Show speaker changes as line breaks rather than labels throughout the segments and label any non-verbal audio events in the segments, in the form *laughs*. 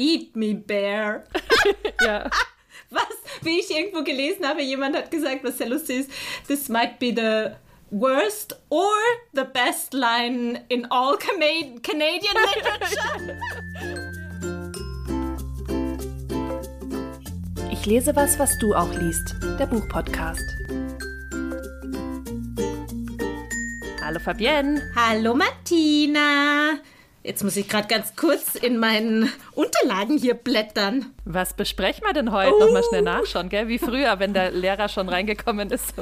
Eat me, bear. *laughs*
ja. *laughs*
Was, wie ich irgendwo gelesen habe, jemand hat gesagt, was sehr lustig ist, this might be the worst or the best line in all Cana Canadian *laughs* literature.
Ich lese was, was du auch liest. Der Buchpodcast. Hallo Fabienne.
Hallo Martina. Jetzt muss ich gerade ganz kurz in meinen Unterlagen hier blättern.
Was besprechen wir denn heute? Uh. Nochmal schnell nachschauen, gell? Wie früher, wenn der Lehrer schon reingekommen ist.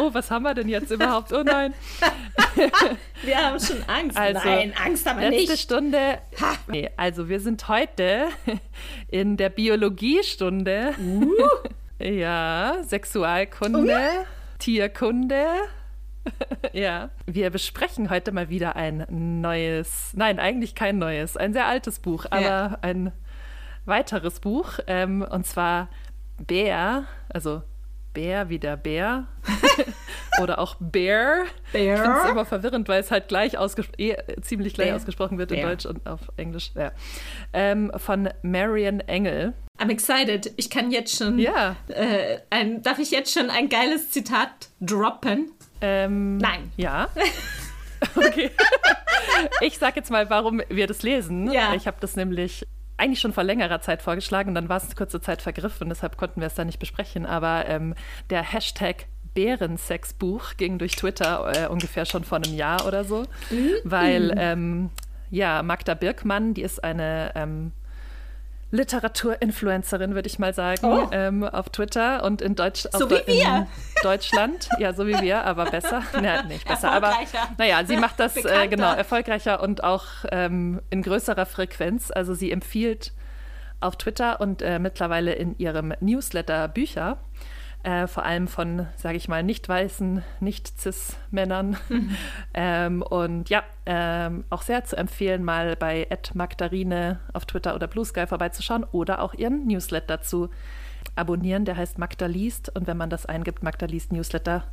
oh, was haben wir denn jetzt überhaupt? Oh nein. *laughs*
wir haben schon Angst.
Also,
nein, Angst haben wir
letzte
nicht.
Stunde. Nee, also wir sind heute *laughs* in der Biologiestunde.
Uh. *laughs*
ja, Sexualkunde, uh. Tierkunde. *laughs* ja, wir besprechen heute mal wieder ein neues, nein, eigentlich kein neues, ein sehr altes Buch, aber ja. ein weiteres Buch, ähm, und zwar Bär, also Bär wie der Bär *laughs* oder auch Bear.
Bear.
Ich finde es immer verwirrend, weil es halt gleich eh, ziemlich gleich Bear. ausgesprochen wird in Bear. Deutsch und auf Englisch. Ja. Ähm, von Marion Engel.
I'm excited. Ich kann jetzt schon.
Ja.
Äh, ein, darf ich jetzt schon ein geiles Zitat droppen?
Ähm,
Nein.
Ja. *laughs* okay. ich sag jetzt mal, warum wir das lesen.
Ja.
Ich habe das nämlich eigentlich schon vor längerer Zeit vorgeschlagen und dann war es eine kurze Zeit vergriffen, deshalb konnten wir es da nicht besprechen. Aber ähm, der Hashtag Bärensexbuch ging durch Twitter äh, ungefähr schon vor einem Jahr oder so, mhm. weil ähm, ja, Magda Birkmann, die ist eine ähm, Literaturinfluencerin, würde ich mal sagen,
oh.
ähm, auf Twitter und in, Deutsch,
so wie wir.
Deutschland. *laughs* Ja, so wie wir, aber besser. *laughs* Nein, nicht besser, aber naja, sie macht das äh, genau erfolgreicher und auch ähm, in größerer Frequenz. Also sie empfiehlt auf Twitter und äh, mittlerweile in ihrem Newsletter Bücher äh, vor allem von, sage ich mal, nicht weißen, nicht cis Männern. Mhm. *laughs* ähm, und ja, ähm, auch sehr zu empfehlen, mal bei Ed Magdarine auf Twitter oder Blue Sky vorbeizuschauen oder auch ihren Newsletter zu abonnieren. Der heißt Magda liest und wenn man das eingibt, Magda liest Newsletter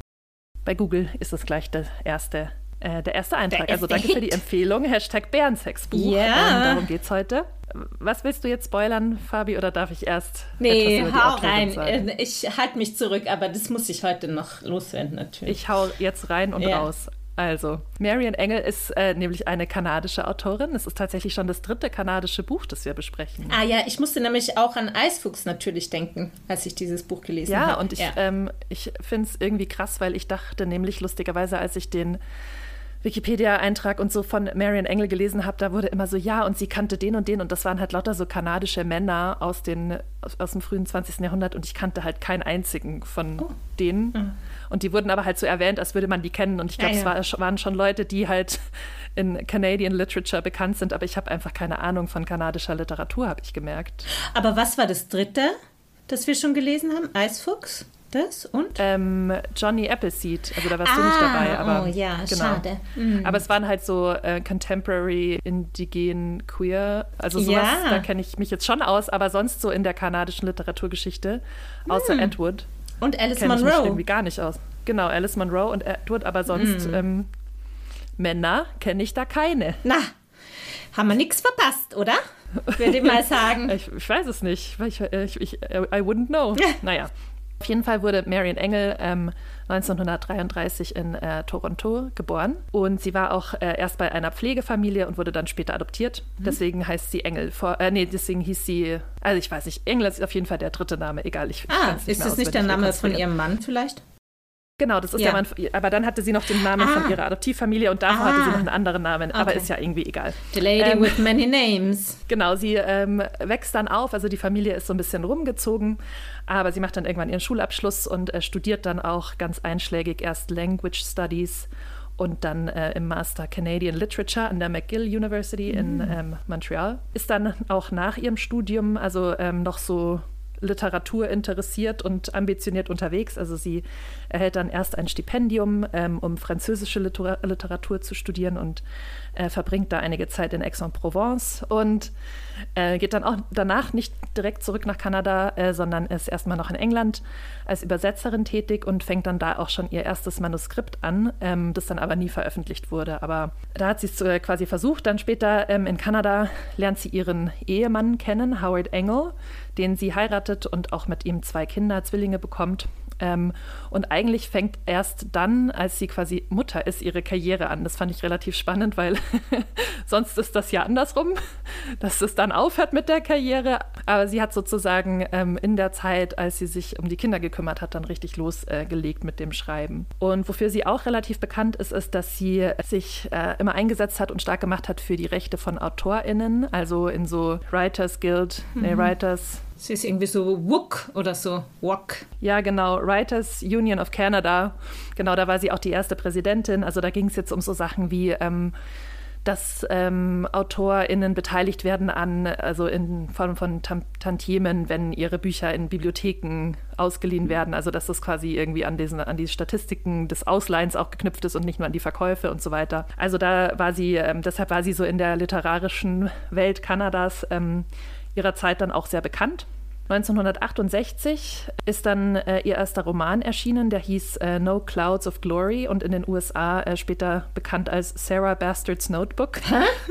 bei Google ist es gleich der erste äh, der erste Eintrag.
Der
also danke für die Empfehlung. Hashtag Bärensexbuch.
Ja.
Ähm, darum geht es heute. Was willst du jetzt spoilern, Fabi, oder darf ich erst?
Nee, hau rein. Sagen? Äh, ich halte mich zurück, aber das muss ich heute noch loswerden, natürlich.
Ich hau jetzt rein und
Ja.
raus. Also, Marian Engel ist äh, nämlich eine kanadische Autorin. Es ist tatsächlich schon das dritte kanadische Buch, das wir besprechen.
Ah ja, ich musste nämlich auch an Eisfuchs natürlich denken, als ich dieses Buch gelesen habe.
Ja, und ich, ähm, ich finde es irgendwie krass, weil ich dachte nämlich lustigerweise, als ich den Wikipedia-Eintrag und so von Marian Engel gelesen habe, da wurde immer so, ja, und sie kannte den und den und das waren halt lauter so kanadische Männer aus, den, aus, aus dem frühen 20. Jahrhundert und ich kannte halt keinen einzigen von
Oh.
denen.
Mhm.
Und die wurden aber halt so erwähnt, als würde man die kennen und ich glaube,
Ja,
es
ja.
war, waren schon Leute, die halt in Canadian Literature bekannt sind, aber ich habe einfach keine Ahnung von kanadischer Literatur, habe ich gemerkt.
Aber was war das dritte, das wir schon gelesen haben? Eisfuchs? Das und?
Ähm, Johnny Appleseed, also da warst du nicht
Ah,
dabei, aber
oh ja,
genau.
schade. Mhm.
Aber es waren halt so äh, Contemporary, Indigen, Queer, also sowas,
Ja.
da kenne ich mich jetzt schon aus, aber sonst so in der kanadischen Literaturgeschichte, außer Edward,
Und Alice
kenne ich mich irgendwie gar nicht aus. Genau, Alice Munro und Edward, aber sonst
Mhm.
ähm, Männer kenne ich da keine.
Na, haben wir nichts verpasst, oder? Würde ich mal *laughs* sagen.
Ich, ich weiß es nicht. Ich, ich, ich, I wouldn't know. *laughs* naja. Auf jeden Fall wurde Marion Engel ähm, 1933 in äh, Toronto geboren und sie war auch äh, erst bei einer Pflegefamilie und wurde dann später adoptiert. Deswegen heißt sie Engel. Vor, äh, nee, deswegen hieß sie, also ich weiß nicht, Engel ist auf jeden Fall der dritte Name, egal. Ich,
Ah, ist das nicht der Name von ihrem Mann vielleicht?
Genau, das ist
Ja.
der Mann, aber dann hatte sie noch den Namen
Ah.
von ihrer Adoptivfamilie und davor
Ah.
hatte sie noch einen anderen Namen, aber
Okay.
ist ja irgendwie egal.
The Lady
Ähm,
with Many Names. *laughs*
Genau, sie ähm, wächst dann auf, also die Familie ist so ein bisschen rumgezogen, aber sie macht dann irgendwann ihren Schulabschluss und äh, studiert dann auch ganz einschlägig erst Language Studies und dann äh, im Master Canadian Literature an der McGill University in ähm, Montreal. Ist dann auch nach ihrem Studium, also ähm, noch so Literatur interessiert und ambitioniert unterwegs. Also sie erhält dann erst ein Stipendium, ähm, um französische Litera Literatur zu studieren und äh, verbringt da einige Zeit in Aix-en-Provence und äh, geht dann auch danach nicht direkt zurück nach Kanada, äh, sondern ist erstmal noch in England als Übersetzerin tätig und fängt dann da auch schon ihr erstes Manuskript an, ähm, das dann aber nie veröffentlicht wurde. Aber da hat sie es äh, quasi versucht. Dann später ähm, in Kanada lernt sie ihren Ehemann kennen, Howard Engel, den sie heiratet und auch mit ihm zwei Kinder, Zwillinge bekommt. Ähm, und eigentlich fängt erst dann, als sie quasi Mutter ist, ihre Karriere an. Das fand ich relativ spannend, weil *laughs* sonst ist das ja andersrum, dass es dann aufhört mit der Karriere. Aber sie hat sozusagen ähm, in der Zeit, als sie sich um die Kinder gekümmert hat, dann richtig losgelegt äh, mit dem Schreiben. Und wofür sie auch relativ bekannt ist, ist, dass sie sich äh, immer eingesetzt hat und stark gemacht hat für die Rechte von AutorInnen, also in so Writers Guild, mhm. nee, Writers
Sie ist irgendwie so WUK oder so. WOC.
Ja, genau. Writers Union of Canada. Genau, da war sie auch die erste Präsidentin. Also da ging es jetzt um so Sachen wie, ähm, dass ähm, AutorInnen beteiligt werden an, also in Form von Tantiemen, wenn ihre Bücher in Bibliotheken ausgeliehen werden. Also dass das quasi irgendwie an, diesen, an die Statistiken des Ausleihens auch geknüpft ist und nicht nur an die Verkäufe und so weiter. Also da war sie, ähm, deshalb war sie so in der literarischen Welt Kanadas ähm, ihrer Zeit dann auch sehr bekannt. 1968 ist dann äh, ihr erster Roman erschienen, der hieß äh, No Clouds of Glory und in den USA äh, später bekannt als Sarah Bastard's Notebook,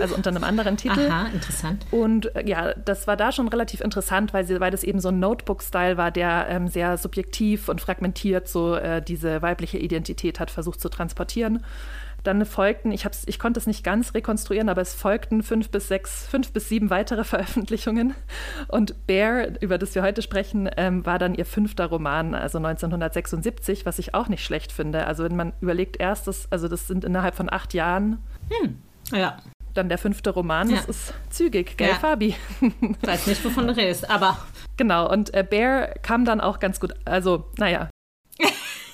also unter einem anderen Titel.
Aha, interessant.
Und äh, ja, das war da schon relativ interessant, weil, sie, weil das eben so ein Notebook-Style war, der ähm, sehr subjektiv und fragmentiert so äh, diese weibliche Identität hat versucht zu transportieren. Dann folgten, ich, ich konnte es nicht ganz rekonstruieren, aber es folgten fünf bis sechs, fünf bis sieben weitere *laughs* Veröffentlichungen. Und Bear, über das wir heute sprechen, ähm, war dann ihr fünfter Roman, also 1976, was ich auch nicht schlecht finde. Also wenn man überlegt, erstes, also das sind innerhalb von acht Jahren.
Hm. Ja.
Dann der fünfte Roman, ja. das ist zügig, gell, ja. Fabi?
Ich weiß nicht, wovon du redest, aber.
Genau, und äh, Bear kam dann auch ganz gut, also, naja, *laughs*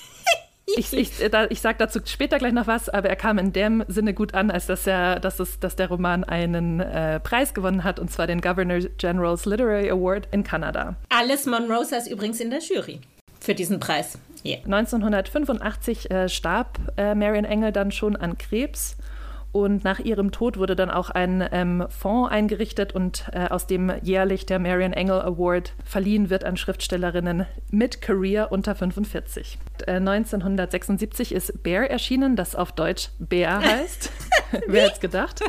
ich, ich, äh, da, ich sage dazu später gleich noch was, aber er kam in dem Sinne gut an, als dass, er, dass, es, dass der Roman einen äh, Preis gewonnen hat, und zwar den Governor General's Literary Award in Kanada.
Alice Monroe saß übrigens in der Jury für diesen Preis.
Yeah. 1985 äh, starb äh, Marion Engel dann schon an Krebs und nach ihrem Tod wurde dann auch ein ähm, Fonds eingerichtet und äh, aus dem jährlich der Marion Engel Award verliehen wird an Schriftstellerinnen mit Career unter 45. Äh, 1976 ist Bear erschienen, das auf Deutsch Bär *laughs* heißt. *laughs* Wer hätte es gedacht?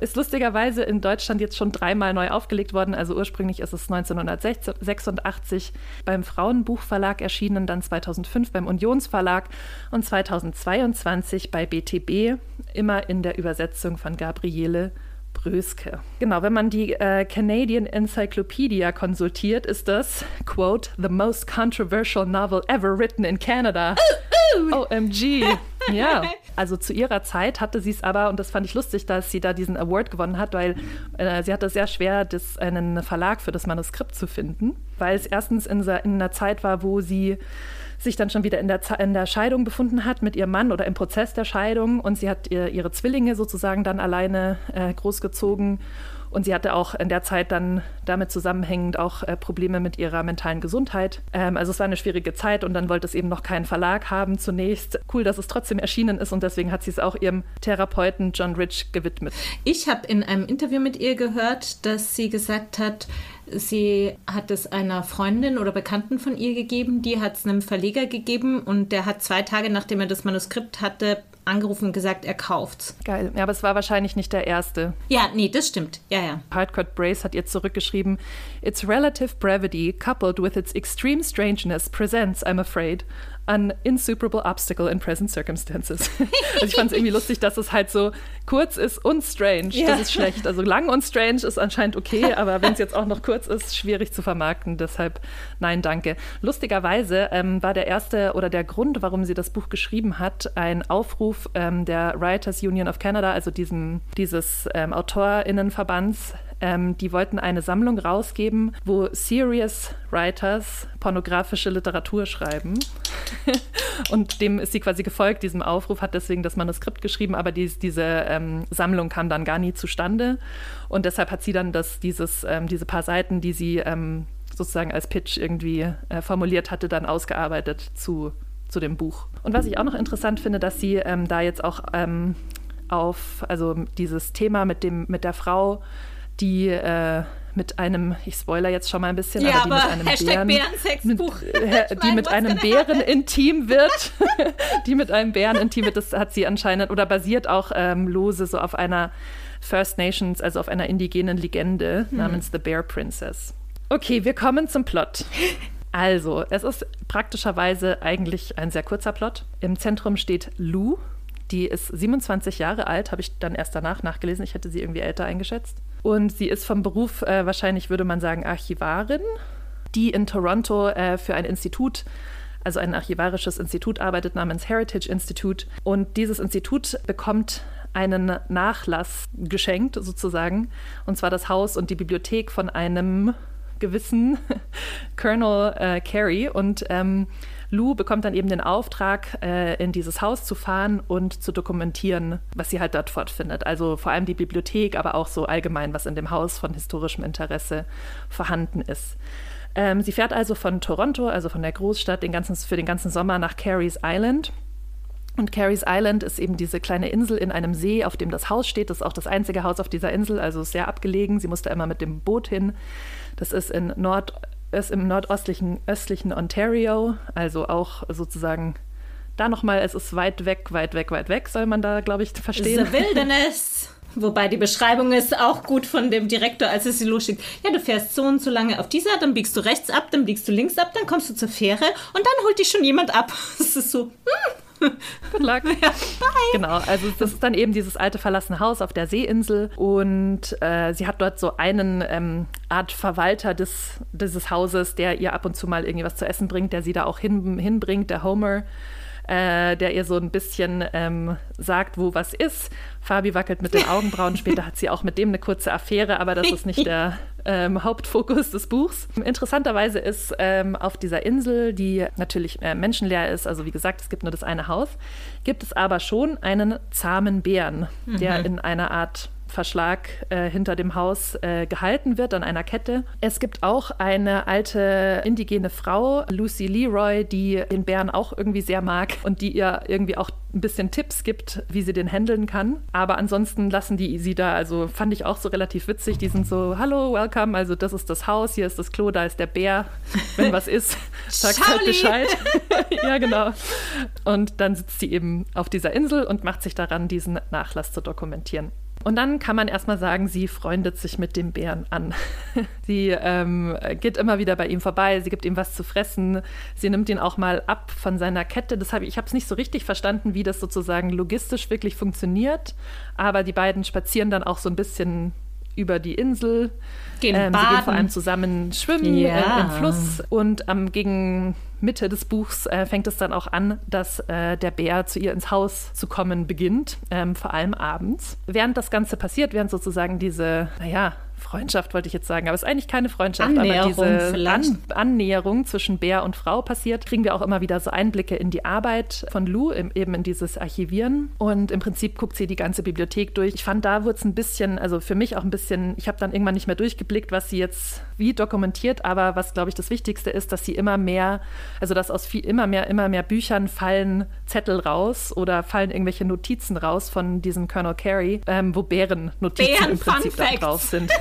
Ist lustigerweise in Deutschland jetzt schon dreimal neu aufgelegt worden. Also ursprünglich ist es 1986 beim Frauenbuchverlag erschienen, dann 2005 beim Unionsverlag und 2022 bei BTB, immer in der Übersetzung von Gabriele Bröske. Genau, wenn man die äh, Canadian Encyclopedia konsultiert, ist das, quote, the most controversial novel ever written in Canada. Uh, uh. OMG. ja, also zu ihrer Zeit hatte sie es aber, und das fand ich lustig, dass sie da diesen Award gewonnen hat, weil äh, sie hatte sehr schwer, das, einen Verlag für das Manuskript zu finden, weil es erstens in, in einer Zeit war, wo sie sich dann schon wieder in der, in der Scheidung befunden hat mit ihrem Mann oder im Prozess der Scheidung und sie hat ihr, ihre Zwillinge sozusagen dann alleine äh, großgezogen und sie hatte auch in der Zeit dann damit zusammenhängend auch äh, Probleme mit ihrer mentalen Gesundheit. Ähm, also es war eine schwierige Zeit und dann wollte es eben noch keinen Verlag haben zunächst. Cool, dass es trotzdem erschienen ist und deswegen hat sie es auch ihrem Therapeuten John Rich gewidmet.
Ich habe in einem Interview mit ihr gehört, dass sie gesagt hat, Sie hat es einer Freundin oder Bekannten von ihr gegeben, die hat es einem Verleger gegeben und der hat zwei Tage nachdem er das Manuskript hatte, angerufen und gesagt, er kauft's.
Geil. Ja, aber es war wahrscheinlich nicht der erste.
Ja, nee, das stimmt. Ja, ja.
Hardcore Brace hat ihr zurückgeschrieben: Its relative brevity, coupled with its extreme strangeness, presents, I'm afraid, an insuperable obstacle in present circumstances. *laughs* also ich fand es irgendwie lustig, dass es halt so kurz ist und strange. Ja. Das ist schlecht. Also lang und strange ist anscheinend okay, *laughs* aber wenn es jetzt auch noch kurz ist, schwierig zu vermarkten. Deshalb nein, danke. Lustigerweise ähm, war der erste oder der Grund, warum sie das Buch geschrieben hat, ein Aufruf ähm, der Writers Union of Canada, also diesem, dieses ähm, AutorInnenverbands, ähm, die wollten eine Sammlung rausgeben, wo Serious Writers pornografische Literatur schreiben. *laughs* und dem ist sie quasi gefolgt, diesem Aufruf, hat deswegen das Manuskript geschrieben, aber dies, diese ähm, Sammlung kam dann gar nie zustande. Und deshalb hat sie dann das, dieses, ähm, diese paar Seiten, die sie ähm, sozusagen als Pitch irgendwie äh, formuliert hatte, dann ausgearbeitet zu, zu dem Buch. Und was ich auch noch interessant finde, dass sie ähm, da jetzt auch ähm, auf, also dieses Thema mit, dem, mit der Frau, die äh, mit einem, ich spoiler jetzt schon mal ein bisschen,
ja,
aber die
aber
mit einem
Hashtag
Bären,
Bärensexbuch.
mit, *laughs* die mit einem Bären intim wird, die mit einem Bären intim wird, das hat sie anscheinend oder basiert auch ähm, lose so auf einer First Nations, also auf einer indigenen Legende hm. namens The Bear Princess. Okay, wir kommen zum Plot. Also, es ist praktischerweise eigentlich ein sehr kurzer Plot. Im Zentrum steht Lou. Die ist 27 Jahre alt, habe ich dann erst danach nachgelesen. Ich hätte sie irgendwie älter eingeschätzt. Und sie ist vom Beruf äh, wahrscheinlich, würde man sagen, Archivarin, die in Toronto äh, für ein Institut also ein archivarisches Institut arbeitet namens Heritage Institute. Und dieses Institut bekommt einen Nachlass geschenkt, sozusagen, und zwar das Haus und die Bibliothek von einem gewissen *laughs* Colonel äh, Carey. Und ähm, Lou bekommt dann eben den Auftrag, äh, in dieses Haus zu fahren und zu dokumentieren, was sie halt dort fortfindet. Also vor allem die Bibliothek, aber auch so allgemein, was in dem Haus von historischem Interesse vorhanden ist. Ähm, sie fährt also von Toronto, also von der Großstadt, den ganzen, für den ganzen Sommer nach Carey's Island. Und Carey's Island ist eben diese kleine Insel in einem See, auf dem das Haus steht. Das ist auch das einzige Haus auf dieser Insel, also sehr abgelegen. Sie musste immer mit dem Boot hin. Das ist in Nord ist im nordöstlichen östlichen Ontario, also auch sozusagen da nochmal, es ist weit weg, weit weg, weit weg, soll man da, glaube ich, verstehen.
The Wilderness. *laughs* Wobei die Beschreibung ist auch gut von dem Direktor, als es sie losschickt. Ja, du fährst so und so lange auf dieser, dann biegst du rechts ab, dann biegst du links ab, dann kommst du zur Fähre und dann holt dich schon jemand ab. *laughs* Das ist so, hm, *laughs*
Good luck. Ja, bye. Genau, also das ist dann eben dieses alte verlassene Haus auf der Seeinsel und äh, sie hat dort so einen ähm, Art Verwalter des, dieses Hauses, der ihr ab und zu mal irgendwie was zu essen bringt, der sie da auch hin, hinbringt, der Homer äh, der ihr so ein bisschen ähm, sagt, wo was ist. Fabi wackelt mit den *laughs* Augenbrauen. Später hat sie auch mit dem eine kurze Affäre, aber das ist nicht der ähm, Hauptfokus des Buchs. Interessanterweise ist ähm, auf dieser Insel, die natürlich äh, menschenleer ist, also wie gesagt, es gibt nur das eine Haus, gibt es aber schon einen zahmen Bären, mhm. der in einer Art Verschlag äh, hinter dem Haus äh, gehalten wird an einer Kette. Es gibt auch eine alte indigene Frau, Lucy Leroy, die den Bären auch irgendwie sehr mag und die ihr irgendwie auch ein bisschen Tipps gibt, wie sie den handeln kann. Aber ansonsten lassen die sie da, also fand ich auch so relativ witzig. Die sind so, hallo, welcome, also das ist das Haus, hier ist das Klo, da ist der Bär. Wenn was ist, *laughs* sagt halt Bescheid. *laughs* ja, genau. Und dann sitzt sie eben auf dieser Insel und macht sich daran, diesen Nachlass zu dokumentieren. Und dann kann man erstmal sagen, sie freundet sich mit dem Bären an. *laughs* sie ähm, geht immer wieder bei ihm vorbei, sie gibt ihm was zu fressen, sie nimmt ihn auch mal ab von seiner Kette. Das hab ich ich habe es nicht so richtig verstanden, wie das sozusagen logistisch wirklich funktioniert, aber die beiden spazieren dann auch so ein bisschen über die Insel. Gehen ähm, sie gehen vor allem zusammen schwimmen ja. äh, im Fluss und ähm, gegen Mitte des Buchs äh, fängt es dann auch an, dass äh, der Bär zu ihr ins Haus zu kommen beginnt, ähm, vor allem abends. Während das Ganze passiert, während sozusagen diese, naja, Freundschaft wollte ich jetzt sagen, aber es ist eigentlich keine Freundschaft,
Annäherung
aber diese An Annäherung zwischen Bär und Frau passiert, kriegen wir auch immer wieder so Einblicke in die Arbeit von Lou, im, eben in dieses Archivieren. Und im Prinzip guckt sie die ganze Bibliothek durch. Ich fand, da wurde es ein bisschen, also für mich auch ein bisschen, ich habe dann irgendwann nicht mehr durchgeblickt, was sie jetzt wie dokumentiert, aber was, glaube ich, das Wichtigste ist, dass sie immer mehr, also dass aus viel, immer mehr, immer mehr Büchern fallen Zettel raus oder fallen irgendwelche Notizen raus von diesem Colonel Carey, ähm, wo Bären-Notizen Bären im Prinzip da drauf sind. *laughs*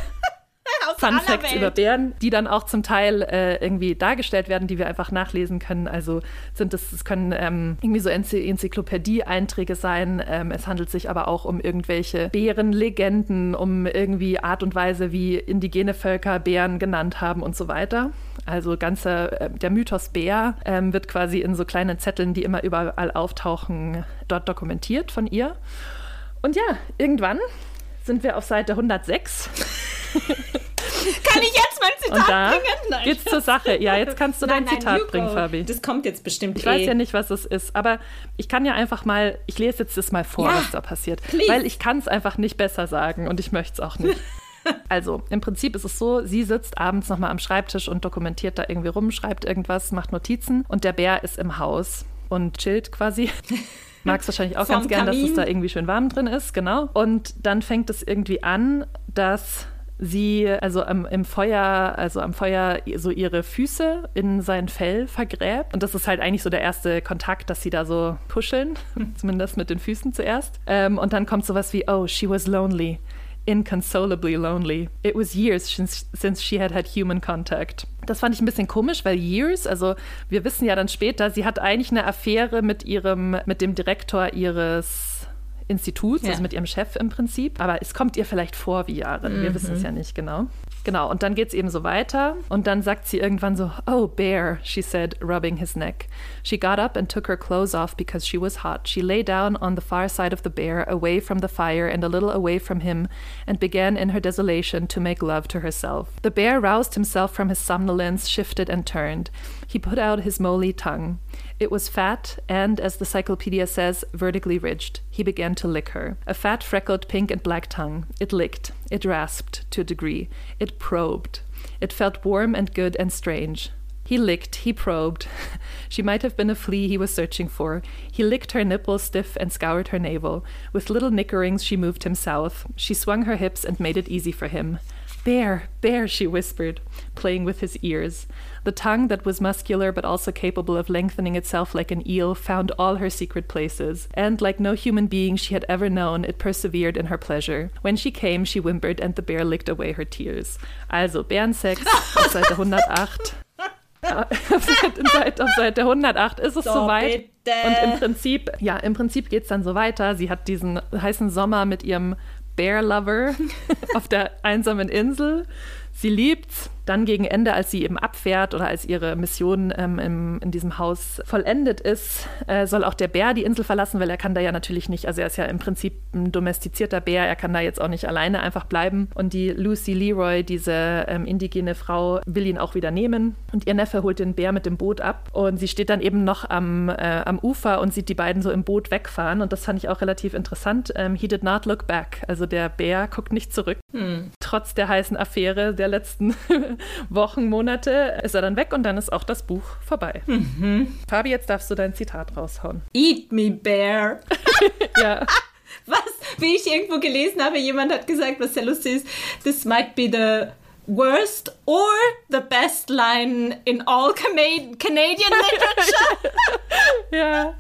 *laughs* Fun Facts Welt. über Bären, die dann auch zum Teil äh, irgendwie dargestellt werden, die wir einfach nachlesen können. Also sind es, es können ähm, irgendwie so Enzyklopädie-Einträge sein. Ähm, es handelt sich aber auch um irgendwelche Bärenlegenden, um irgendwie Art und Weise, wie indigene Völker Bären genannt haben und so weiter. Also ganze, äh, der Mythos Bär ähm, wird quasi in so kleinen Zetteln, die immer überall auftauchen, dort dokumentiert von ihr. Und ja, irgendwann sind wir auf Seite 106. *laughs* *laughs*
Kann ich jetzt mein Zitat
Und da
bringen?
Nein. Geht's zur Sache. Ja, jetzt kannst du nein, dein nein, Zitat Hugo. bringen, Fabi.
Das kommt jetzt bestimmt.
Ich eh. weiß ja nicht, was es ist, aber ich kann ja einfach mal, ich lese jetzt das mal vor, ja, was da passiert. Please. Weil ich kann es einfach nicht besser sagen und ich möchte es auch nicht. *laughs* Also, im Prinzip ist es so, sie sitzt abends nochmal am Schreibtisch und dokumentiert da irgendwie rum, schreibt irgendwas, macht Notizen und der Bär ist im Haus und chillt quasi. *laughs* Mag es wahrscheinlich auch ganz gern, dass es da irgendwie schön warm drin ist, genau. Und dann fängt es irgendwie an, dass sie also am, im Feuer, also am Feuer so ihre Füße in sein Fell vergräbt. Und das ist halt eigentlich so der erste Kontakt, dass sie da so kuscheln, *laughs* zumindest mit den Füßen zuerst. Ähm, und dann kommt sowas wie, oh, she was lonely. Inconsolably lonely. It was years since, since she had had human contact. Das fand ich ein bisschen komisch, weil Years, also wir wissen ja dann später, sie hat eigentlich eine Affäre mit ihrem, mit dem Direktor ihres Instituts, ja. also mit ihrem Chef im Prinzip. Aber es kommt ihr vielleicht vor wie Jahre. Wir mhm. wissen es ja nicht genau. Genau, und dann geht es eben so weiter. Und dann sagt sie irgendwann so, Oh, bear, she said, rubbing his neck. She got up and took her clothes off because she was hot. She lay down on the far side of the bear, away from the fire and a little away from him, and began in her desolation to make love to herself. The bear roused himself from his somnolence, shifted and turned. He put out his moly tongue. It was fat and, as the cyclopedia says, vertically ridged. He began to lick her. A fat, freckled, pink and black tongue. It licked. It rasped to a degree. It probed. It felt warm and good and strange. He licked, he probed. *laughs* she might have been a flea he was searching for. He licked her nipple stiff and scoured her navel. With little nickerings, she moved him south. She swung her hips and made it easy for him. Bear, bear, she whispered, playing with his ears. The tongue, that was muscular but also capable of lengthening itself like an eel, found all her secret places, and like no human being she had ever known, it persevered in her pleasure. When she came, she whimpered, and the bear licked away her tears. Also, Bärensex *laughs* auf Seite 108. Äh, *laughs* auf Seite 108 ist es so soweit. Und im Prinzip, ja, im Prinzip geht es dann so weiter. Sie hat diesen heißen Sommer mit ihrem Bear Lover *laughs* auf der einsamen Insel. Sie liebt's. Dann gegen Ende, als sie eben abfährt oder als ihre Mission ähm, im, in diesem Haus vollendet ist, äh, soll auch der Bär die Insel verlassen, weil er kann da ja natürlich nicht, also er ist ja im Prinzip ein domestizierter Bär, er kann da jetzt auch nicht alleine einfach bleiben. Und die Lucy Leroy, diese ähm, indigene Frau, will ihn auch wieder nehmen. Und ihr Neffe holt den Bär mit dem Boot ab. Und sie steht dann eben noch am, äh, am Ufer und sieht die beiden so im Boot wegfahren. Und das fand ich auch relativ interessant. Ähm, he did not look back. Also der Bär guckt nicht zurück. Hm. Trotz der heißen Affäre der letzten *laughs* Wochen, Monate ist er dann weg und dann ist auch das Buch vorbei. Mhm. Fabi, jetzt darfst du dein Zitat raushauen.
Eat me, bear. *laughs* ja. *laughs* Was? Wie ich irgendwo gelesen habe, jemand hat gesagt, was sehr lustig ist, this might be the worst or the best line in all Canadian *laughs* literature.
ja.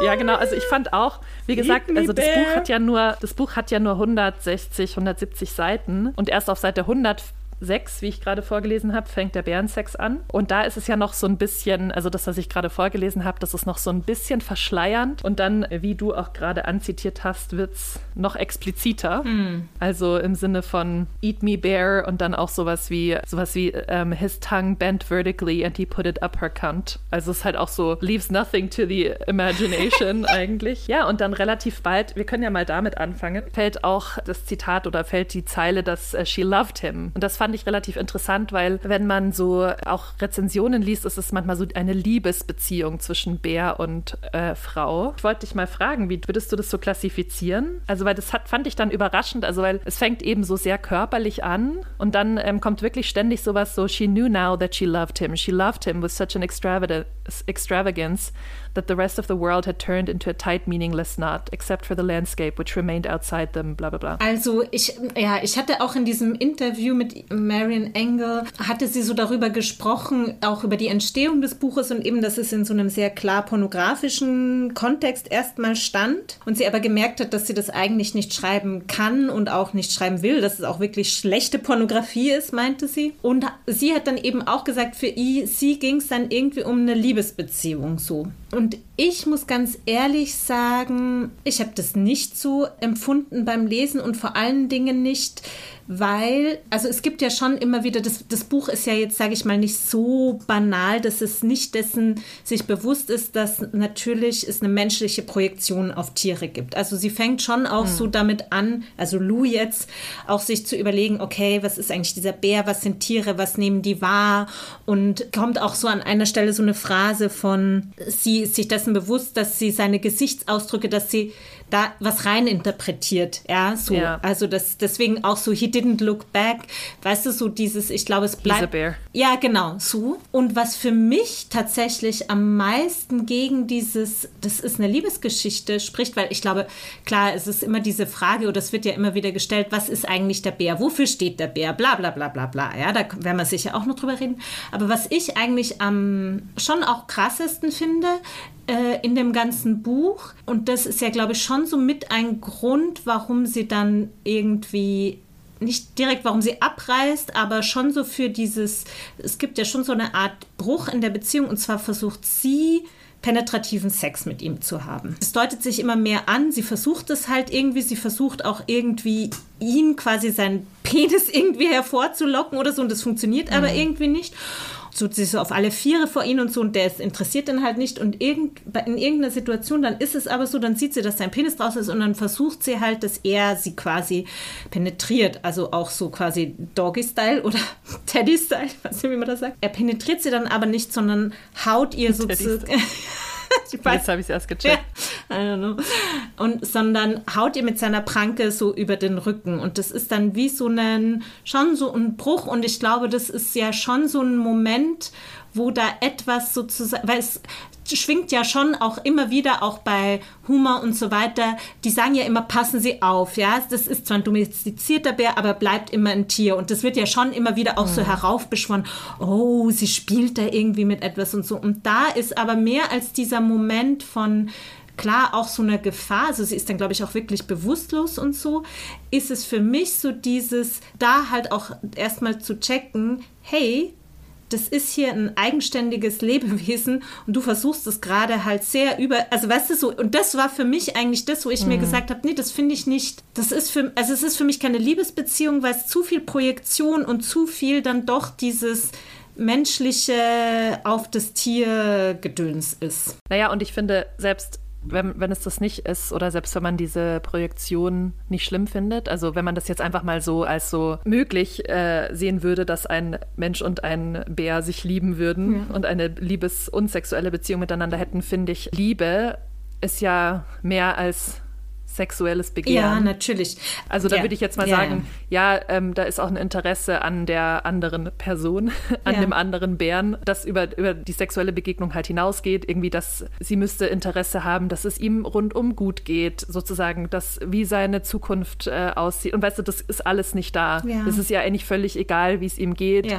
Ja, genau. Also ich fand auch, wie gesagt, also das Buch hat ja nur, das Buch hat ja nur 160, 170 Seiten und erst auf Seite 100 6, wie ich gerade vorgelesen habe, fängt der Bärensex an. Und da ist es ja noch so ein bisschen, also das, was ich gerade vorgelesen habe, das ist noch so ein bisschen verschleiernd. Und dann, wie du auch gerade anzitiert hast, wird es noch expliziter. Mm. Also im Sinne von Eat me bear und dann auch sowas wie sowas wie um, ähm, His tongue bent vertically and he put it up her cunt. Also es ist halt auch so, leaves nothing to the imagination *laughs* eigentlich. Ja, und dann relativ bald, wir können ja mal damit anfangen, fällt auch das Zitat oder fällt die Zeile, dass uh, she loved him. Und das fand fand ich relativ interessant, weil wenn man so auch Rezensionen liest, ist es manchmal so eine Liebesbeziehung zwischen Bär und äh, Frau. Ich wollte dich mal fragen, wie würdest du das so klassifizieren? Also, weil das hat, fand ich dann überraschend, also weil es fängt eben so sehr körperlich an und dann ähm, kommt wirklich ständig sowas so, she knew now that she loved him. She loved him with such an extravagance that the rest of the world had turned into a tight, meaningless knot, except for the landscape, which remained outside them, bla bla bla.
Also ich, ja, ich hatte auch in diesem Interview mit Marion Engel, hatte sie so darüber gesprochen, auch über die Entstehung des Buches und eben, dass es in so einem sehr klar pornografischen Kontext erstmal stand und sie aber gemerkt hat, dass sie das eigentlich nicht schreiben kann und auch nicht schreiben will, dass es auch wirklich schlechte Pornografie ist, meinte sie. Und sie hat dann eben auch gesagt, für sie ging es dann irgendwie um eine Liebesbeziehung so. Und ich muss ganz ehrlich sagen, ich habe das nicht so empfunden beim Lesen und vor allen Dingen nicht, weil, also es gibt ja schon immer wieder, das, das Buch ist ja jetzt, sage ich mal, nicht so banal, dass es nicht dessen sich bewusst ist, dass natürlich es eine menschliche Projektion auf Tiere gibt. Also sie fängt schon auch hm. so damit an, also Lou jetzt, auch sich zu überlegen, okay, was ist eigentlich dieser Bär, was sind Tiere, was nehmen die wahr und kommt auch so an einer Stelle so eine Phase von, sie ist sich dessen bewusst, dass sie seine Gesichtsausdrücke, dass sie da was rein interpretiert, ja, so. Ja. Also das, deswegen auch so, he didn't look back, weißt du, so dieses, ich glaube, es bleibt. Ja, genau, so. Und was für mich tatsächlich am meisten gegen dieses, das ist eine Liebesgeschichte, spricht, weil ich glaube, klar, es ist immer diese Frage, oder es wird ja immer wieder gestellt, was ist eigentlich der Bär? Wofür steht der Bär? Bla, bla, bla, bla, bla. Ja, da werden wir sicher auch noch drüber reden. Aber was ich eigentlich am schon auch krassesten finde, äh, in dem ganzen Buch. Und das ist ja, glaube ich, schon so mit ein Grund, warum sie dann irgendwie nicht direkt, warum sie abreißt, aber schon so für dieses, es gibt ja schon so eine Art Bruch in der Beziehung und zwar versucht sie penetrativen Sex mit ihm zu haben. Es deutet sich immer mehr an, sie versucht es halt irgendwie, sie versucht auch irgendwie ihn quasi seinen Penis *laughs* irgendwie hervorzulocken oder so und das funktioniert mhm. aber irgendwie nicht tut sich so auf alle Viere vor ihn und so und der ist interessiert dann halt nicht. Und irgend, in irgendeiner Situation, dann ist es aber so, dann sieht sie, dass sein Penis draus ist und dann versucht sie halt, dass er sie quasi penetriert, also auch so quasi Doggy-Style oder *laughs* Teddy-Style, *laughs* weiß nicht, wie man das sagt. Er penetriert sie dann aber nicht, sondern haut ihr sozusagen *laughs* *laughs*
Jetzt habe ich es erst gecheckt.
Ja, I don't know. Und, sondern haut ihr mit seiner Pranke so über den Rücken. Und das ist dann wie so ein, schon so ein Bruch. Und ich glaube, das ist ja schon so ein Moment, wo da etwas sozusagen, weil es schwingt ja schon auch immer wieder, auch bei Humor und so weiter, die sagen ja immer, passen Sie auf, ja, das ist zwar ein domestizierter Bär, aber bleibt immer ein Tier. Und das wird ja schon immer wieder auch mhm. so heraufbeschworen, oh, sie spielt da irgendwie mit etwas und so. Und da ist aber mehr als dieser Moment von, klar auch so eine Gefahr, also sie ist dann, glaube ich, auch wirklich bewusstlos und so, ist es für mich so dieses, da halt auch erstmal zu checken, hey, das ist hier ein eigenständiges Lebewesen und du versuchst es gerade halt sehr über, also weißt du so, und das war für mich eigentlich das, wo ich mhm. mir gesagt habe, nee, das finde ich nicht, das ist für, also es ist für mich keine Liebesbeziehung, weil es zu viel Projektion und zu viel dann doch dieses menschliche auf das Tier Gedöns ist.
Naja, und ich finde, selbst wenn, wenn es das nicht ist oder selbst wenn man diese Projektion nicht schlimm findet, also wenn man das jetzt einfach mal so als so möglich äh, sehen würde, dass ein Mensch und ein Bär sich lieben würden ja. und eine liebes- und sexuelle Beziehung miteinander hätten, finde ich, Liebe ist ja mehr als sexuelles Begehren.
Ja, natürlich.
Also da ja. würde ich jetzt mal ja, sagen, ja, ja ähm, da ist auch ein Interesse an der anderen Person, *laughs* an dem anderen Bären, das über, über die sexuelle Begegnung halt hinausgeht. Irgendwie, dass sie müsste Interesse haben, dass es ihm rundum gut geht, sozusagen, dass wie seine Zukunft äh, aussieht. Und weißt du, das ist alles nicht da. Es ist ja eigentlich völlig egal, wie es ihm geht.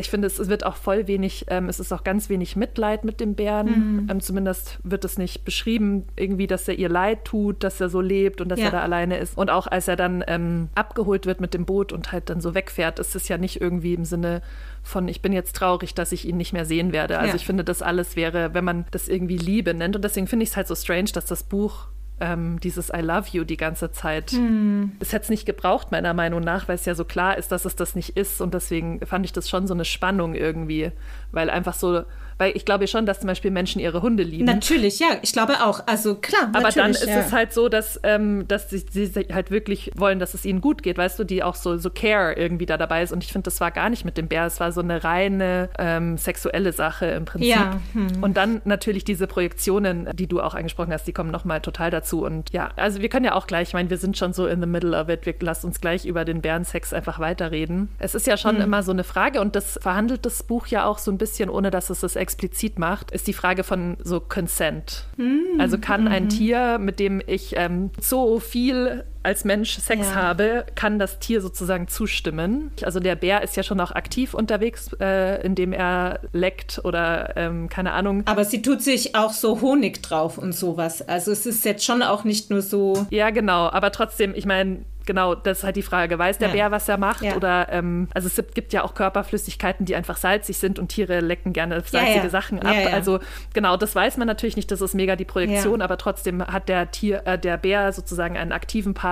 Ich finde, es, wird auch voll wenig, ähm, es ist auch ganz wenig Mitleid mit dem Bären. Mhm. Ähm, zumindest wird es nicht beschrieben, irgendwie, dass er ihr leid tut, dass er so lebt und dass ja. er da alleine ist. Und auch als er dann ähm, abgeholt wird mit dem Boot und halt dann so wegfährt, ist es ja nicht irgendwie im Sinne von, ich bin jetzt traurig, dass ich ihn nicht mehr sehen werde. Also ja. ich finde, das alles wäre, wenn man das irgendwie Liebe nennt. Und deswegen finde ich es halt so strange, dass das Buch ähm, dieses I love you die ganze Zeit. Hm. Es hätte es nicht gebraucht, meiner Meinung nach, weil es ja so klar ist, dass es das nicht ist. Und deswegen fand ich das schon so eine Spannung irgendwie, weil einfach so weil ich glaube schon, dass zum Beispiel Menschen ihre Hunde lieben.
Natürlich, ja, ich glaube auch. Also klar.
Aber dann ist ja. es halt so, dass, ähm, dass sie, sie, halt wirklich wollen, dass es ihnen gut geht, weißt du, die auch so, so Care irgendwie da dabei ist. Und ich finde, das war gar nicht mit dem Bär. Es war so eine reine ähm, sexuelle Sache im Prinzip. Ja. Hm. Und dann natürlich diese Projektionen, die du auch angesprochen hast, die kommen nochmal total dazu. Und ja, also wir können ja auch gleich, ich meine, wir sind schon so in the middle of it. Wir lassen uns gleich über den Bärensex einfach weiterreden. Es ist ja schon hm. immer so eine Frage und das verhandelt das Buch ja auch so ein bisschen, ohne dass es das explizit macht, ist die Frage von so Consent. Mhm. Also kann ein mhm. Tier, mit dem ich ähm, so viel als Mensch Sex ja. habe, kann das Tier sozusagen zustimmen. Also der Bär ist ja schon auch aktiv unterwegs, äh, indem er leckt oder ähm, keine Ahnung.
Aber sie tut sich auch so Honig drauf und sowas. Also es ist jetzt schon auch nicht nur so.
Ja, genau. Aber trotzdem, ich meine, genau, das ist halt die Frage. Weiß der ja. Bär, was er macht? Ja. Oder, ähm, also es gibt ja auch Körperflüssigkeiten, die einfach salzig sind und Tiere lecken gerne salzige ja, Sachen ab. Also genau, das weiß man natürlich nicht, das ist mega die Projektion, aber trotzdem hat der Tier, äh, der Bär sozusagen einen aktiven Part.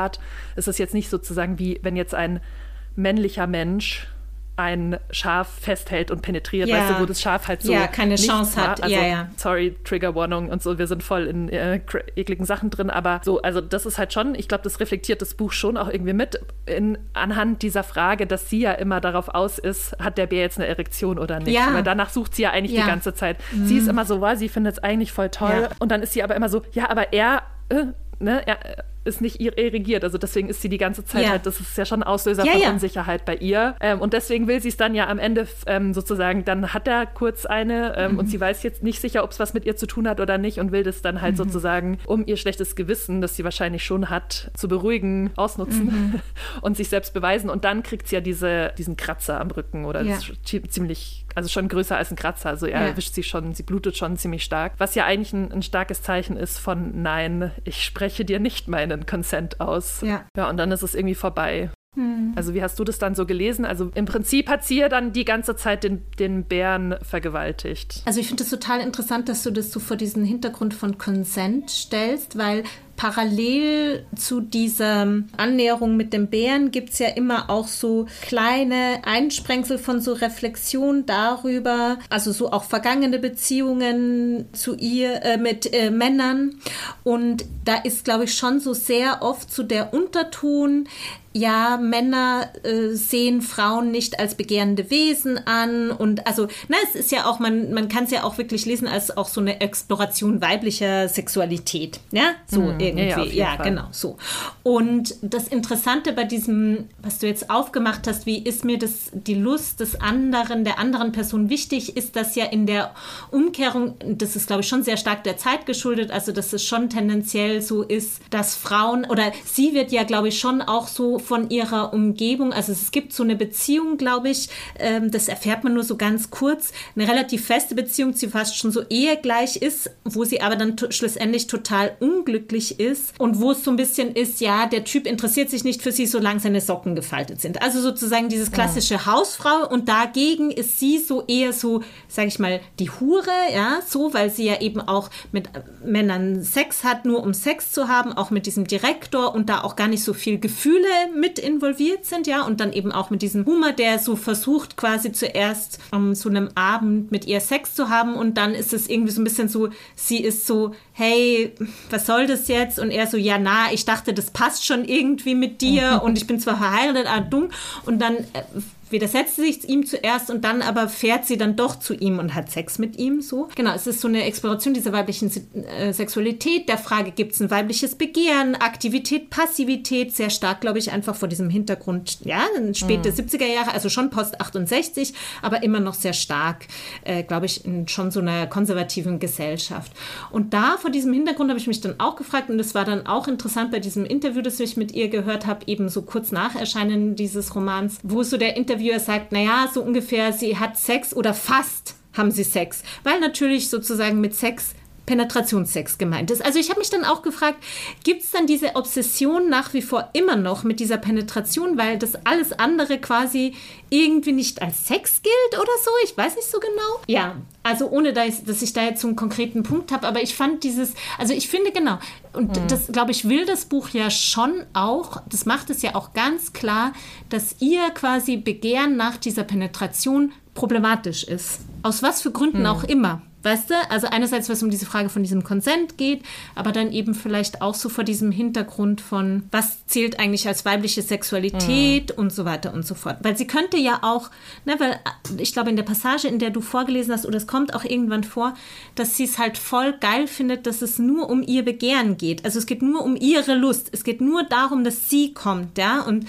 Es ist jetzt nicht sozusagen wie, wenn jetzt ein männlicher Mensch ein Schaf festhält und penetriert, ja. weißt du, wo das Schaf halt so
ja, keine Chance hat.
Also,
ja, ja.
Sorry, Triggerwarnung und so, wir sind voll in äh, ekligen Sachen drin, aber so, also das ist halt schon, ich glaube, das reflektiert das Buch schon auch irgendwie mit in, anhand dieser Frage, dass sie ja immer darauf aus ist, hat der Bär jetzt eine Erektion oder nicht? Ja. Weil danach sucht sie ja eigentlich ja. die ganze Zeit. Mhm. Sie ist immer so, war, sie findet es eigentlich voll toll und dann ist sie aber immer so, ja, aber er äh, ne, er ist nicht irrigiert. Also deswegen ist sie die ganze Zeit ja. halt, das ist ja schon Auslöser ja, von ja. Unsicherheit bei ihr. Ähm, und deswegen will sie es dann ja am Ende ähm, sozusagen, dann hat er kurz eine ähm, mhm. und sie weiß jetzt nicht sicher, ob es was mit ihr zu tun hat oder nicht und will das dann halt mhm. sozusagen, um ihr schlechtes Gewissen, das sie wahrscheinlich schon hat, zu beruhigen, ausnutzen mhm. *laughs* und sich selbst beweisen. Und dann kriegt sie ja diese, diesen Kratzer am Rücken oder ziemlich also schon größer als ein Kratzer. Also er ja. erwischt sie schon, sie blutet schon ziemlich stark. Was ja eigentlich ein, ein, starkes Zeichen ist von Nein, ich spreche dir nicht meinen Consent aus. Ja. Ja, und dann ist es irgendwie vorbei. Hm. Also wie hast du das dann so gelesen? Also im Prinzip hat sie ja dann die ganze Zeit den, den Bären vergewaltigt.
Also ich finde es total interessant, dass du das so vor diesen Hintergrund von Consent stellst, weil parallel zu dieser Annäherung mit dem Bären gibt es ja immer auch so kleine Einsprengsel von so Reflexion darüber, also so auch vergangene Beziehungen zu ihr äh, mit äh, Männern. Und da ist, glaube ich, schon so sehr oft so der Unterton, ja, Männer äh, sehen Frauen nicht als begehrende Wesen an. Und also, na, es ist ja auch, man, man kann es ja auch wirklich lesen als auch so eine Exploration weiblicher Sexualität, ja, so mhm, irgendwie, ja, ja genau, so. Und das Interessante bei diesem, was du jetzt aufgemacht hast, wie ist mir das, die Lust des anderen, der anderen Person wichtig, ist das ja in der Umkehrung, das ist glaube ich schon sehr stark der Zeit geschuldet, also dass es schon tendenziell so ist, dass Frauen, oder sie wird ja glaube ich schon auch so von ihrer Umgebung, also es gibt so eine Beziehung, glaube ich, ähm, das erfährt man nur so ganz kurz, eine relativ feste Beziehung, die fast schon so ehegleich ist, wo sie aber dann schlussendlich total unglücklich ist und wo es so ein bisschen ist, ja, der Typ interessiert sich nicht für sie, solange seine Socken gefaltet sind. Also sozusagen dieses klassische ja. Hausfrau und dagegen ist sie so eher so, sage ich mal, die Hure, ja, so, weil sie ja eben auch mit Männern Sex hat, nur um Sex zu haben, auch mit diesem Direktor und da auch gar nicht so viel Gefühle mit involviert sind, ja, und dann eben auch mit diesem Humor, der so versucht, quasi zuerst um, so einem Abend mit ihr Sex zu haben und dann ist es irgendwie so ein bisschen so, sie ist so, hey, was soll das jetzt? Und er so, ja, na, ich dachte, das passt schon irgendwie mit dir *laughs* und ich bin zwar verheiratet, aber dumm. Und dann widersetzt sich ihm zuerst und dann aber fährt sie dann doch zu ihm und hat Sex mit ihm. So. Genau, es ist so eine Exploration dieser weiblichen äh, Sexualität, der Frage, gibt es ein weibliches Begehren, Aktivität, Passivität, sehr stark, glaube ich, einfach vor diesem Hintergrund, ja, späte mhm. 70er Jahre, also schon Post 68, aber immer noch sehr stark, äh, glaube ich, in schon so einer konservativen Gesellschaft. Und da vor diesem Hintergrund habe ich mich dann auch gefragt und es war dann auch interessant bei diesem Interview, das ich mit ihr gehört habe, eben so kurz nach Erscheinen dieses Romans, wo so der Interview Interviewer sagt, naja, so ungefähr, sie hat Sex oder fast haben sie Sex, weil natürlich sozusagen mit Sex Penetrationssex gemeint ist. Also ich habe mich dann auch gefragt, gibt es dann diese Obsession nach wie vor immer noch mit dieser Penetration, weil das alles andere quasi irgendwie nicht als Sex gilt oder so? Ich weiß nicht so genau. Ja, also ohne dass, dass ich da jetzt so einen konkreten Punkt habe, aber ich fand dieses, also ich finde genau, und mhm. das glaube ich will das Buch ja schon auch, das macht es ja auch ganz klar, dass ihr quasi Begehren nach dieser Penetration problematisch ist. Aus was für Gründen mhm. auch immer. Weißt du? Also einerseits, was um diese Frage von diesem Konsent geht, aber dann eben vielleicht auch so vor diesem Hintergrund von, was zählt eigentlich als weibliche Sexualität mhm. und so weiter und so fort. Weil sie könnte ja auch, ne, weil äh, ich glaube in der Passage, in der du vorgelesen hast, oder es kommt auch irgendwann vor, dass sie es halt voll geil findet, dass es nur um ihr Begehren geht. Also es geht nur um ihre Lust. Es geht nur darum, dass sie kommt, ja. Und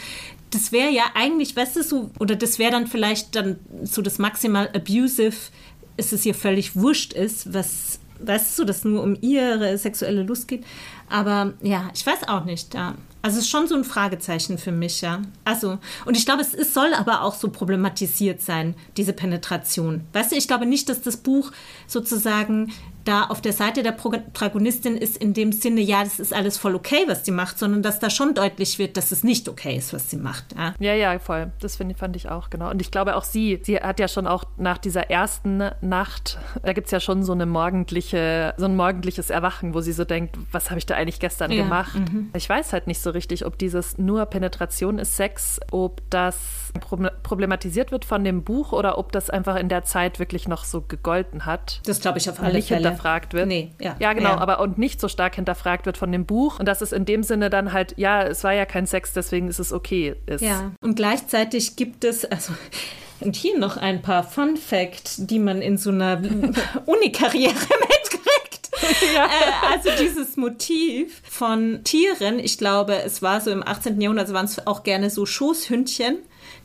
das wäre ja eigentlich, weißt du, so, oder das wäre dann vielleicht dann so das maximal abusive ist es ihr völlig wurscht ist, was, weißt du, dass nur um ihre sexuelle Lust geht. Aber ja, ich weiß auch nicht. Ja. Also es ist schon so ein Fragezeichen für mich, ja. Also, und ich glaube, es, es soll aber auch so problematisiert sein, diese Penetration. Weißt du, ich glaube nicht, dass das Buch sozusagen da auf der Seite der Protagonistin ist in dem Sinne, ja, das ist alles voll okay, was sie macht, sondern dass da schon deutlich wird, dass es nicht okay ist, was sie macht. Ja,
ja, ja voll. Das find, fand ich auch, genau. Und ich glaube auch sie, sie hat ja schon auch nach dieser ersten Nacht, da gibt es ja schon so eine morgendliche, so ein morgendliches Erwachen, wo sie so denkt, was habe ich da eigentlich gestern ja. gemacht? Mhm. Ich weiß halt nicht so richtig, ob dieses nur Penetration ist Sex, ob das problematisiert wird von dem Buch oder ob das einfach in der Zeit wirklich noch so gegolten hat.
Das glaube ich auf alle Fälle
hinterfragt wird. Nee, ja. Ja, genau, ja. aber und nicht so stark hinterfragt wird von dem Buch. Und dass es in dem Sinne dann halt, ja, es war ja kein Sex, deswegen ist es okay. Ist.
Ja, und gleichzeitig gibt es, also und hier noch ein paar Fun Facts, die man in so einer *laughs* Unikarriere *laughs* mitkriegt. Ja. Äh, also dieses Motiv von Tieren, ich glaube, es war so im 18. Jahrhundert, also waren es auch gerne so Schoßhündchen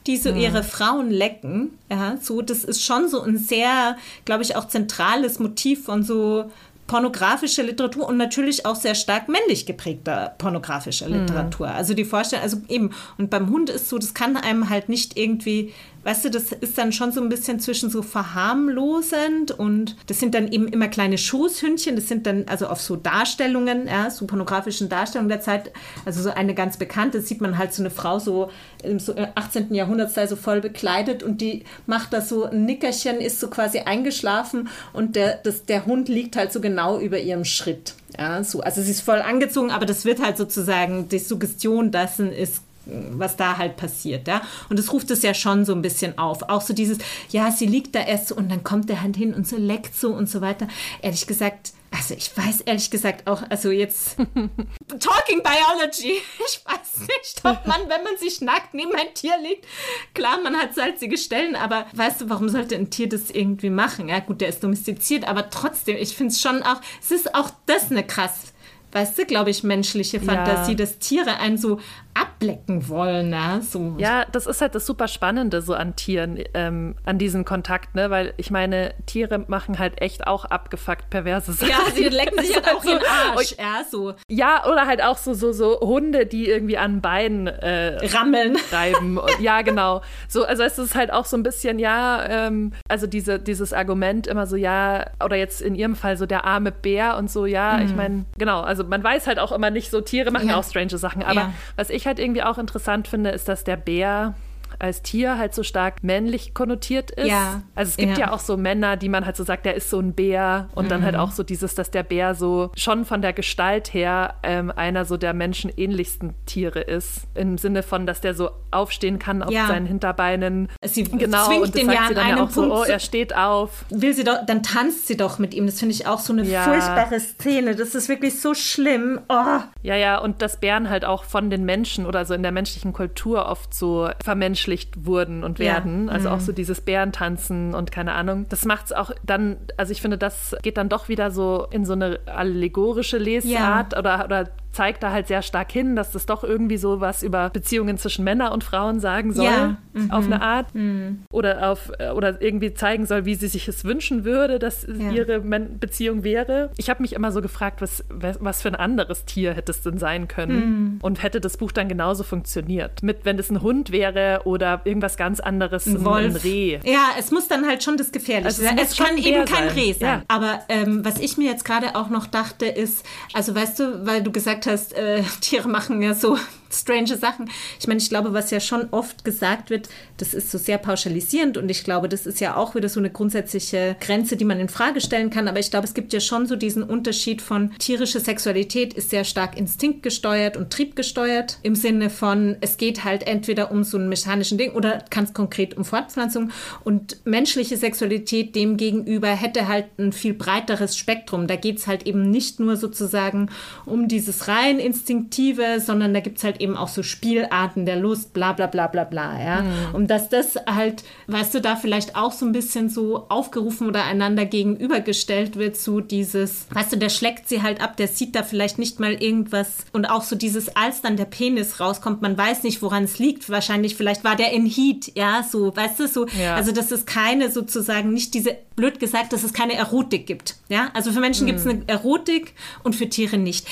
die so mhm. ihre Frauen lecken. Ja, so, das ist schon so ein sehr, glaube ich, auch zentrales Motiv von so pornografischer Literatur und natürlich auch sehr stark männlich geprägter pornografischer mhm. Literatur. Mhm. Also die Vorstellung, also eben, und beim Hund ist so, das kann einem halt nicht irgendwie weißt du, das ist dann schon so ein bisschen zwischen so verharmlosend und das sind dann eben immer kleine Schoßhündchen, das sind dann also auf so Darstellungen, ja, so pornografischen Darstellungen der Zeit, also so eine ganz bekannte, sieht man halt so eine Frau so im 18. Jahrhundertsteil so voll bekleidet und die macht da so ein Nickerchen, ist so quasi eingeschlafen und der, das, der Hund liegt halt so genau über ihrem Schritt. Ja, so. Also sie ist voll angezogen, aber das wird halt sozusagen, die Suggestion dessen ist was da halt passiert, ja. Und das ruft es ja schon so ein bisschen auf. Auch so dieses, ja, sie liegt da erst so und dann kommt der Hand hin und so leckt so und so weiter. Ehrlich gesagt, also ich weiß ehrlich gesagt auch, also jetzt *laughs* Talking Biology, ich weiß nicht, ob man, wenn man sich nackt neben ein Tier legt, klar, man hat salzige Stellen, aber weißt du, warum sollte ein Tier das irgendwie machen? Ja gut, der ist domestiziert, aber trotzdem, ich finde es schon auch, es ist auch das eine krass weißt du, glaube ich, menschliche Fantasie, ja. dass Tiere einen so ablecken wollen. Ne? So.
Ja, das ist halt das super Spannende so an Tieren, ähm, an diesen Kontakt, ne? weil ich meine, Tiere machen halt echt auch abgefuckt perverse Sachen.
Ja, sie lecken sich *laughs* halt auch so, den Arsch.
Ja, so. ja, oder halt auch so, so, so Hunde, die irgendwie an Beinen äh,
rammeln. *laughs*
Reiben. ja, genau. So, also es ist halt auch so ein bisschen, ja, ähm, also diese, dieses Argument immer so, ja, oder jetzt in ihrem Fall so der arme Bär und so, ja, mhm. ich meine, genau, also man weiß halt auch immer nicht so, Tiere machen ja. auch strange Sachen, aber ja. was ich ich halt irgendwie auch interessant finde, ist, dass der Bär als Tier halt so stark männlich konnotiert ist. Ja. Also es gibt ja. ja. auch so Männer, die man halt so sagt, der ist so ein Bär und mhm. dann halt mhm. auch so dieses, dass der Bär so schon von der Gestalt her ähm, einer so der menschenähnlichsten Tiere ist. Im Sinne von, dass der so aufstehen kann auf ja. seinen Hinterbeinen.
Sie genau, zwingt und das den sagt ja sie dann ja auch
so, oh, er steht auf.
Will sie doch, dann tanzt sie doch mit ihm. Das finde ich auch so eine furchtbare Szene. Das ist wirklich so schlimm. Oh.
Ja, ja, und dass Bären halt auch von den Menschen oder so in der menschlichen Kultur oft so vermenschlicht vermenschlicht wurden und werden. Ja. Also auch mhm. so dieses Bärentanzen und keine Ahnung. Das macht es auch dann, also ich finde, das geht dann doch wieder so in so eine allegorische Lesart ja. oder, oder zeigt da halt sehr stark hin, dass das doch irgendwie so was über Beziehungen zwischen Männern und Frauen sagen soll, ja. mhm. auf eine Art. Mhm. Oder, auf, oder irgendwie zeigen soll, wie sie sich es wünschen würde, dass ja. ihre Beziehung wäre. Ich habe mich immer so gefragt, was, was für ein anderes Tier hätte es denn sein können? Mhm. Und hätte das Buch dann genauso funktioniert? Mit, wenn es ein Hund wäre oder irgendwas ganz anderes,
ein, Wolf. ein Reh. Ja, es muss dann halt schon das Gefährliche also sein. Es, es kann eben kein sein. Reh sein. Ja. Aber ähm, was ich mir jetzt gerade auch noch dachte, ist, also weißt du, weil du gesagt gesagt hast, äh, *laughs* Tiere machen ja so *laughs* strange Sachen. Ich meine, ich glaube, was ja schon oft gesagt wird, das ist so sehr pauschalisierend und ich glaube, das ist ja auch wieder so eine grundsätzliche Grenze, die man in Frage stellen kann. Aber ich glaube, es gibt ja schon so diesen Unterschied von tierische Sexualität ist sehr stark instinktgesteuert und triebgesteuert im Sinne von, es geht halt entweder um so einen mechanischen Ding oder ganz konkret um Fortpflanzung und menschliche Sexualität demgegenüber hätte halt ein viel breiteres Spektrum. Da geht es halt eben nicht nur sozusagen um dieses rein instinktive, sondern da gibt es halt eben auch so Spielarten der Lust, bla bla bla bla bla, ja. Mhm. Und dass das halt, weißt du, da vielleicht auch so ein bisschen so aufgerufen oder einander gegenübergestellt wird, so dieses, weißt du, der schlägt sie halt ab, der sieht da vielleicht nicht mal irgendwas und auch so dieses, als dann der Penis rauskommt, man weiß nicht, woran es liegt, wahrscheinlich, vielleicht war der in Heat, ja, so, weißt du, so, ja. also dass es keine sozusagen, nicht diese, blöd gesagt, dass es keine Erotik gibt, ja, also für Menschen mhm. gibt es eine Erotik und für Tiere nicht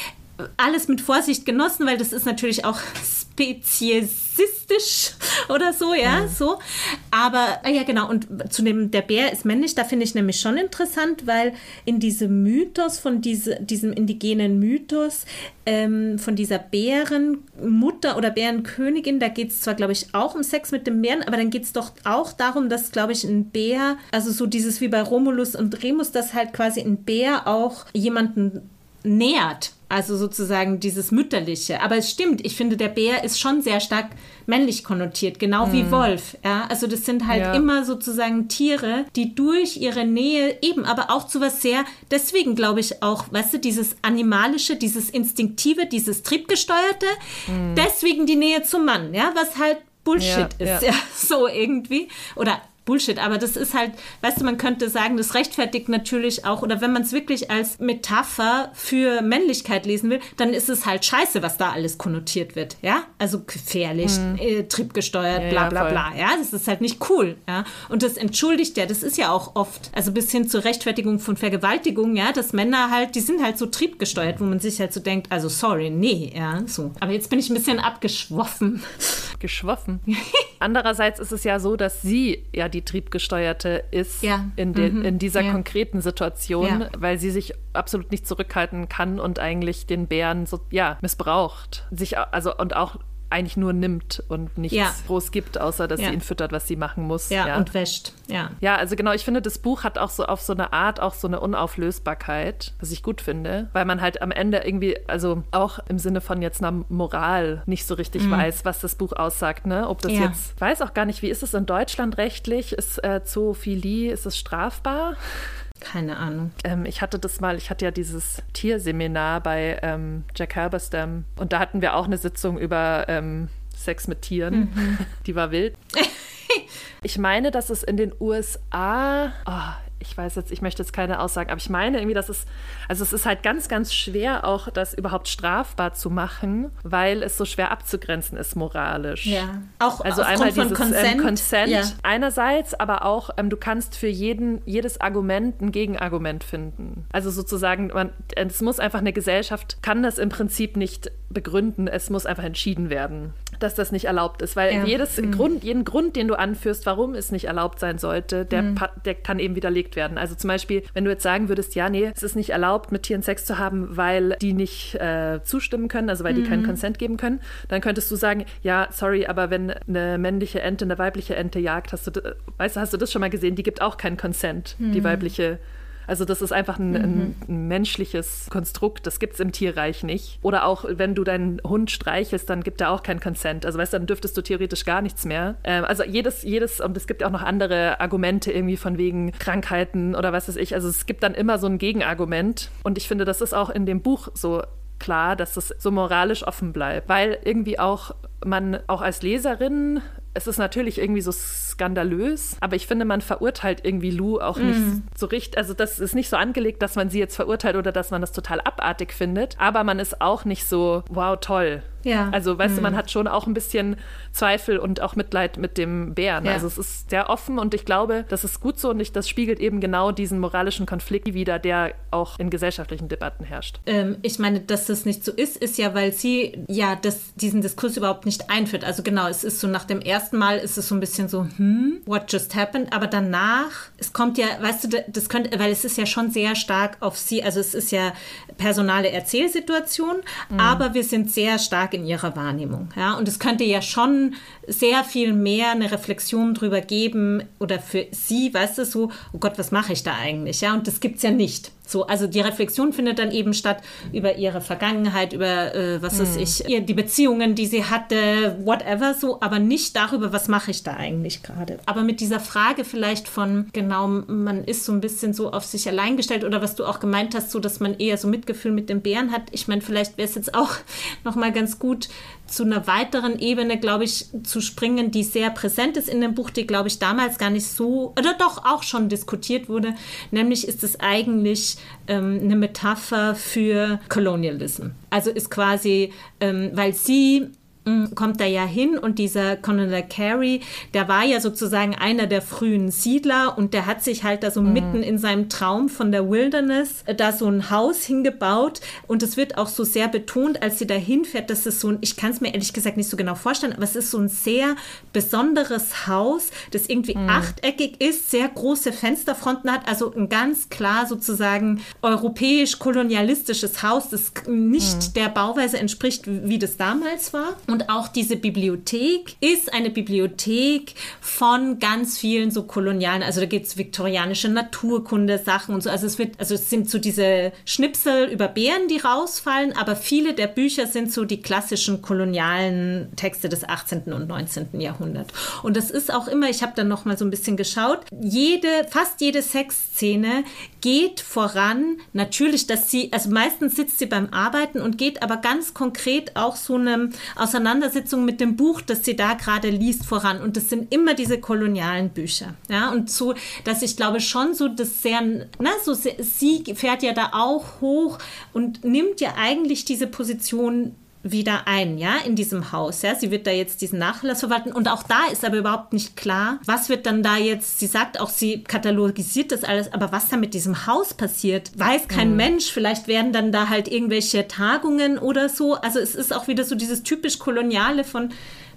alles mit Vorsicht genossen, weil das ist natürlich auch *laughs* speziesistisch oder so, ja, mhm. so. Aber, ah ja, genau, und zu dem, der Bär ist männlich, da finde ich nämlich schon interessant, weil in diesem Mythos, von diese, diesem indigenen Mythos, ähm, von dieser Bärenmutter oder Bärenkönigin, da geht es zwar, glaube ich, auch um Sex mit dem Bären, aber dann geht es doch auch darum, dass, glaube ich, ein Bär, also so dieses wie bei Romulus und Remus, dass halt quasi ein Bär auch jemanden nährt. Also sozusagen dieses Mütterliche. Aber es stimmt, ich finde, der Bär ist schon sehr stark männlich konnotiert, genau mm. wie Wolf. Ja? Also das sind halt ja. immer sozusagen Tiere, die durch ihre Nähe eben, aber auch zu was sehr, deswegen glaube ich auch, weißt du, dieses Animalische, dieses Instinktive, dieses Triebgesteuerte, mm. deswegen die Nähe zum Mann, ja, was halt Bullshit ja, ist, ja. ja, *laughs* so irgendwie. Oder Bullshit, aber das ist halt, weißt du, man könnte sagen, das rechtfertigt natürlich auch, oder wenn man es wirklich als Metapher für Männlichkeit lesen will, dann ist es halt scheiße, was da alles konnotiert wird, ja? Also gefährlich, mhm. äh, triebgesteuert, bla bla ja, bla, ja? Das ist halt nicht cool, ja? Und das entschuldigt ja, das ist ja auch oft, also bis hin zur Rechtfertigung von Vergewaltigung, ja, dass Männer halt, die sind halt so triebgesteuert, wo man sich halt so denkt, also sorry, nee, ja, so. Aber jetzt bin ich ein bisschen abgeschwoffen.
Geschwoffen. *laughs* Andererseits ist es ja so, dass sie ja die triebgesteuerte ist ja. in, de, mhm. in dieser ja. konkreten Situation, ja. weil sie sich absolut nicht zurückhalten kann und eigentlich den Bären so ja missbraucht, sich also und auch eigentlich nur nimmt und nichts ja. groß gibt, außer dass ja. sie ihn füttert, was sie machen muss.
Ja, ja, und wäscht. Ja.
ja, also genau, ich finde, das Buch hat auch so auf so eine Art auch so eine Unauflösbarkeit, was ich gut finde, weil man halt am Ende irgendwie, also auch im Sinne von jetzt einer Moral nicht so richtig mhm. weiß, was das Buch aussagt, ne? Ob das jetzt, weiß auch gar nicht, wie ist es in Deutschland rechtlich? Ist äh, Zoophilie, ist es strafbar?
Keine Ahnung.
Ähm, ich hatte das mal, ich hatte ja dieses Tierseminar bei ähm, Jack Halberstam und da hatten wir auch eine Sitzung über ähm, Sex mit Tieren. Mhm. *laughs* Die war wild. *laughs* ich meine, dass es in den USA, oh, ich weiß jetzt, ich möchte jetzt keine Aussagen, aber ich meine irgendwie, dass es, also es ist halt ganz, ganz schwer, auch das überhaupt strafbar zu machen, weil es so schwer abzugrenzen ist moralisch.
Ja, auch
also einmal dieses ähm, Consent, ähm, Consent ja. einerseits, aber auch ähm, du kannst für jeden, jedes Argument ein Gegenargument finden. Also sozusagen, man, es muss einfach eine Gesellschaft, kann das im Prinzip nicht begründen, es muss einfach entschieden werden, dass das nicht erlaubt ist, weil ja. jedes mhm. Grund, jeden Grund, den du anführst, warum es nicht erlaubt sein sollte, der, mhm. der kann eben widerlegt widerlegt werden. Also zum Beispiel, wenn du jetzt sagen würdest, ja, nee, es ist nicht erlaubt, mit Tieren Sex zu haben, weil die nicht äh, zustimmen können, also weil die mhm. keinen Consent geben können, dann könntest du sagen, ja, sorry, aber wenn eine männliche Ente eine weibliche Ente jagt, hast du, weißt du, hast du das schon mal gesehen? Die gibt auch keinen Consent, mhm. die weibliche also das ist einfach ein, mhm. ein, menschliches Konstrukt, das gibt es im Tierreich nicht. Oder auch, wenn du deinen Hund streichelst, dann gibt er auch keinen Consent. Also weißt du, dann dürftest du theoretisch gar nichts mehr. Ähm, also jedes, jedes, und es gibt auch noch andere Argumente irgendwie von wegen Krankheiten oder was weiß ich. Also es gibt dann immer so ein Gegenargument. Und ich finde, das ist auch in dem Buch so klar, dass es so moralisch offen bleibt, weil irgendwie auch man auch als Leserin es ist natürlich irgendwie so skandalös, aber ich finde, man verurteilt irgendwie Lou auch mm. nicht so richtig. Also, das ist nicht so angelegt, dass man sie jetzt verurteilt oder dass man das total abartig findet, aber man ist auch nicht so, wow, toll. Ja. Also, weißt mm. du, man mhm. hat schon auch ein bisschen Zweifel und auch Mitleid mit dem Bären. Ja. Also, es ist sehr offen und ich glaube, das ist gut so und ich, das spiegelt eben genau diesen moralischen Konflikt wider, der auch in gesellschaftlichen Debatten herrscht.
Ähm, ich meine, dass das nicht so ist, ist ja, weil sie ja das, diesen Diskurs überhaupt nicht einführt. Also, genau, es ist so nach dem ersten ersten Mal ist es so ein bisschen so, hm, what just happened? Aber danach, es kommt ja, weißt du, das könnte, weil es ist ja schon sehr stark auf sie, also es ist ja personale Erzählsituation, mhm. aber wir sind sehr stark in ihrer Wahrnehmung. Ja? Und es könnte ja schon sehr viel mehr eine Reflexion drüber geben oder für sie, weißt du, so, oh Gott, was mache ich da eigentlich? Ja, und das gibt es ja nicht. So, also die Reflexion findet dann eben statt über ihre Vergangenheit, über äh, was weiß hm. ich, ihr, die Beziehungen, die sie hatte, whatever, so, aber nicht darüber, was mache ich da eigentlich gerade. Aber mit dieser Frage vielleicht von, genau, man ist so ein bisschen so auf sich allein gestellt oder was du auch gemeint hast, so dass man eher so Mitgefühl mit dem Bären hat. Ich meine, vielleicht wäre es jetzt auch *laughs* nochmal ganz gut, zu einer weiteren Ebene, glaube ich, zu springen, die sehr präsent ist in dem Buch, die, glaube ich, damals gar nicht so, oder doch auch schon diskutiert wurde. Nämlich ist es eigentlich ähm, eine Metapher für Colonialism. Also ist quasi, ähm, weil sie kommt er ja hin und dieser Colonel Carey, der war ja sozusagen einer der frühen Siedler und der hat sich halt da so mhm. mitten in seinem Traum von der Wilderness äh, da so ein Haus hingebaut und es wird auch so sehr betont, als sie da hinfährt, dass es so ein, ich kann es mir ehrlich gesagt nicht so genau vorstellen, aber es ist so ein sehr besonderes Haus, das irgendwie mhm. achteckig ist, sehr große Fensterfronten hat, also ein ganz klar sozusagen europäisch-kolonialistisches Haus, das nicht mhm. der Bauweise entspricht, wie das damals war. Und auch diese Bibliothek ist eine Bibliothek von ganz vielen so kolonialen, also da gibt es viktorianische Naturkunde-Sachen und so. Also es wird, also es sind so diese Schnipsel über Bären, die rausfallen, aber viele der Bücher sind so die klassischen kolonialen Texte des 18. und 19. Jahrhunderts. Und das ist auch immer, ich habe dann noch mal so ein bisschen geschaut, jede, fast jede Sexszene geht voran, natürlich, dass sie, also meistens sitzt sie beim Arbeiten und geht aber ganz konkret auch so eine Auseinandersetzung mit dem Buch, das sie da gerade liest, voran. Und das sind immer diese kolonialen Bücher. Ja, und so, dass ich glaube schon so, das sehr, na, so, sie fährt ja da auch hoch und nimmt ja eigentlich diese Position wieder ein, ja, in diesem Haus. Ja, sie wird da jetzt diesen Nachlass verwalten und auch da ist aber überhaupt nicht klar, was wird dann da jetzt. Sie sagt auch, sie katalogisiert das alles, aber was da mit diesem Haus passiert, weiß kein mhm. Mensch. Vielleicht werden dann da halt irgendwelche Tagungen oder so. Also es ist auch wieder so dieses typisch koloniale von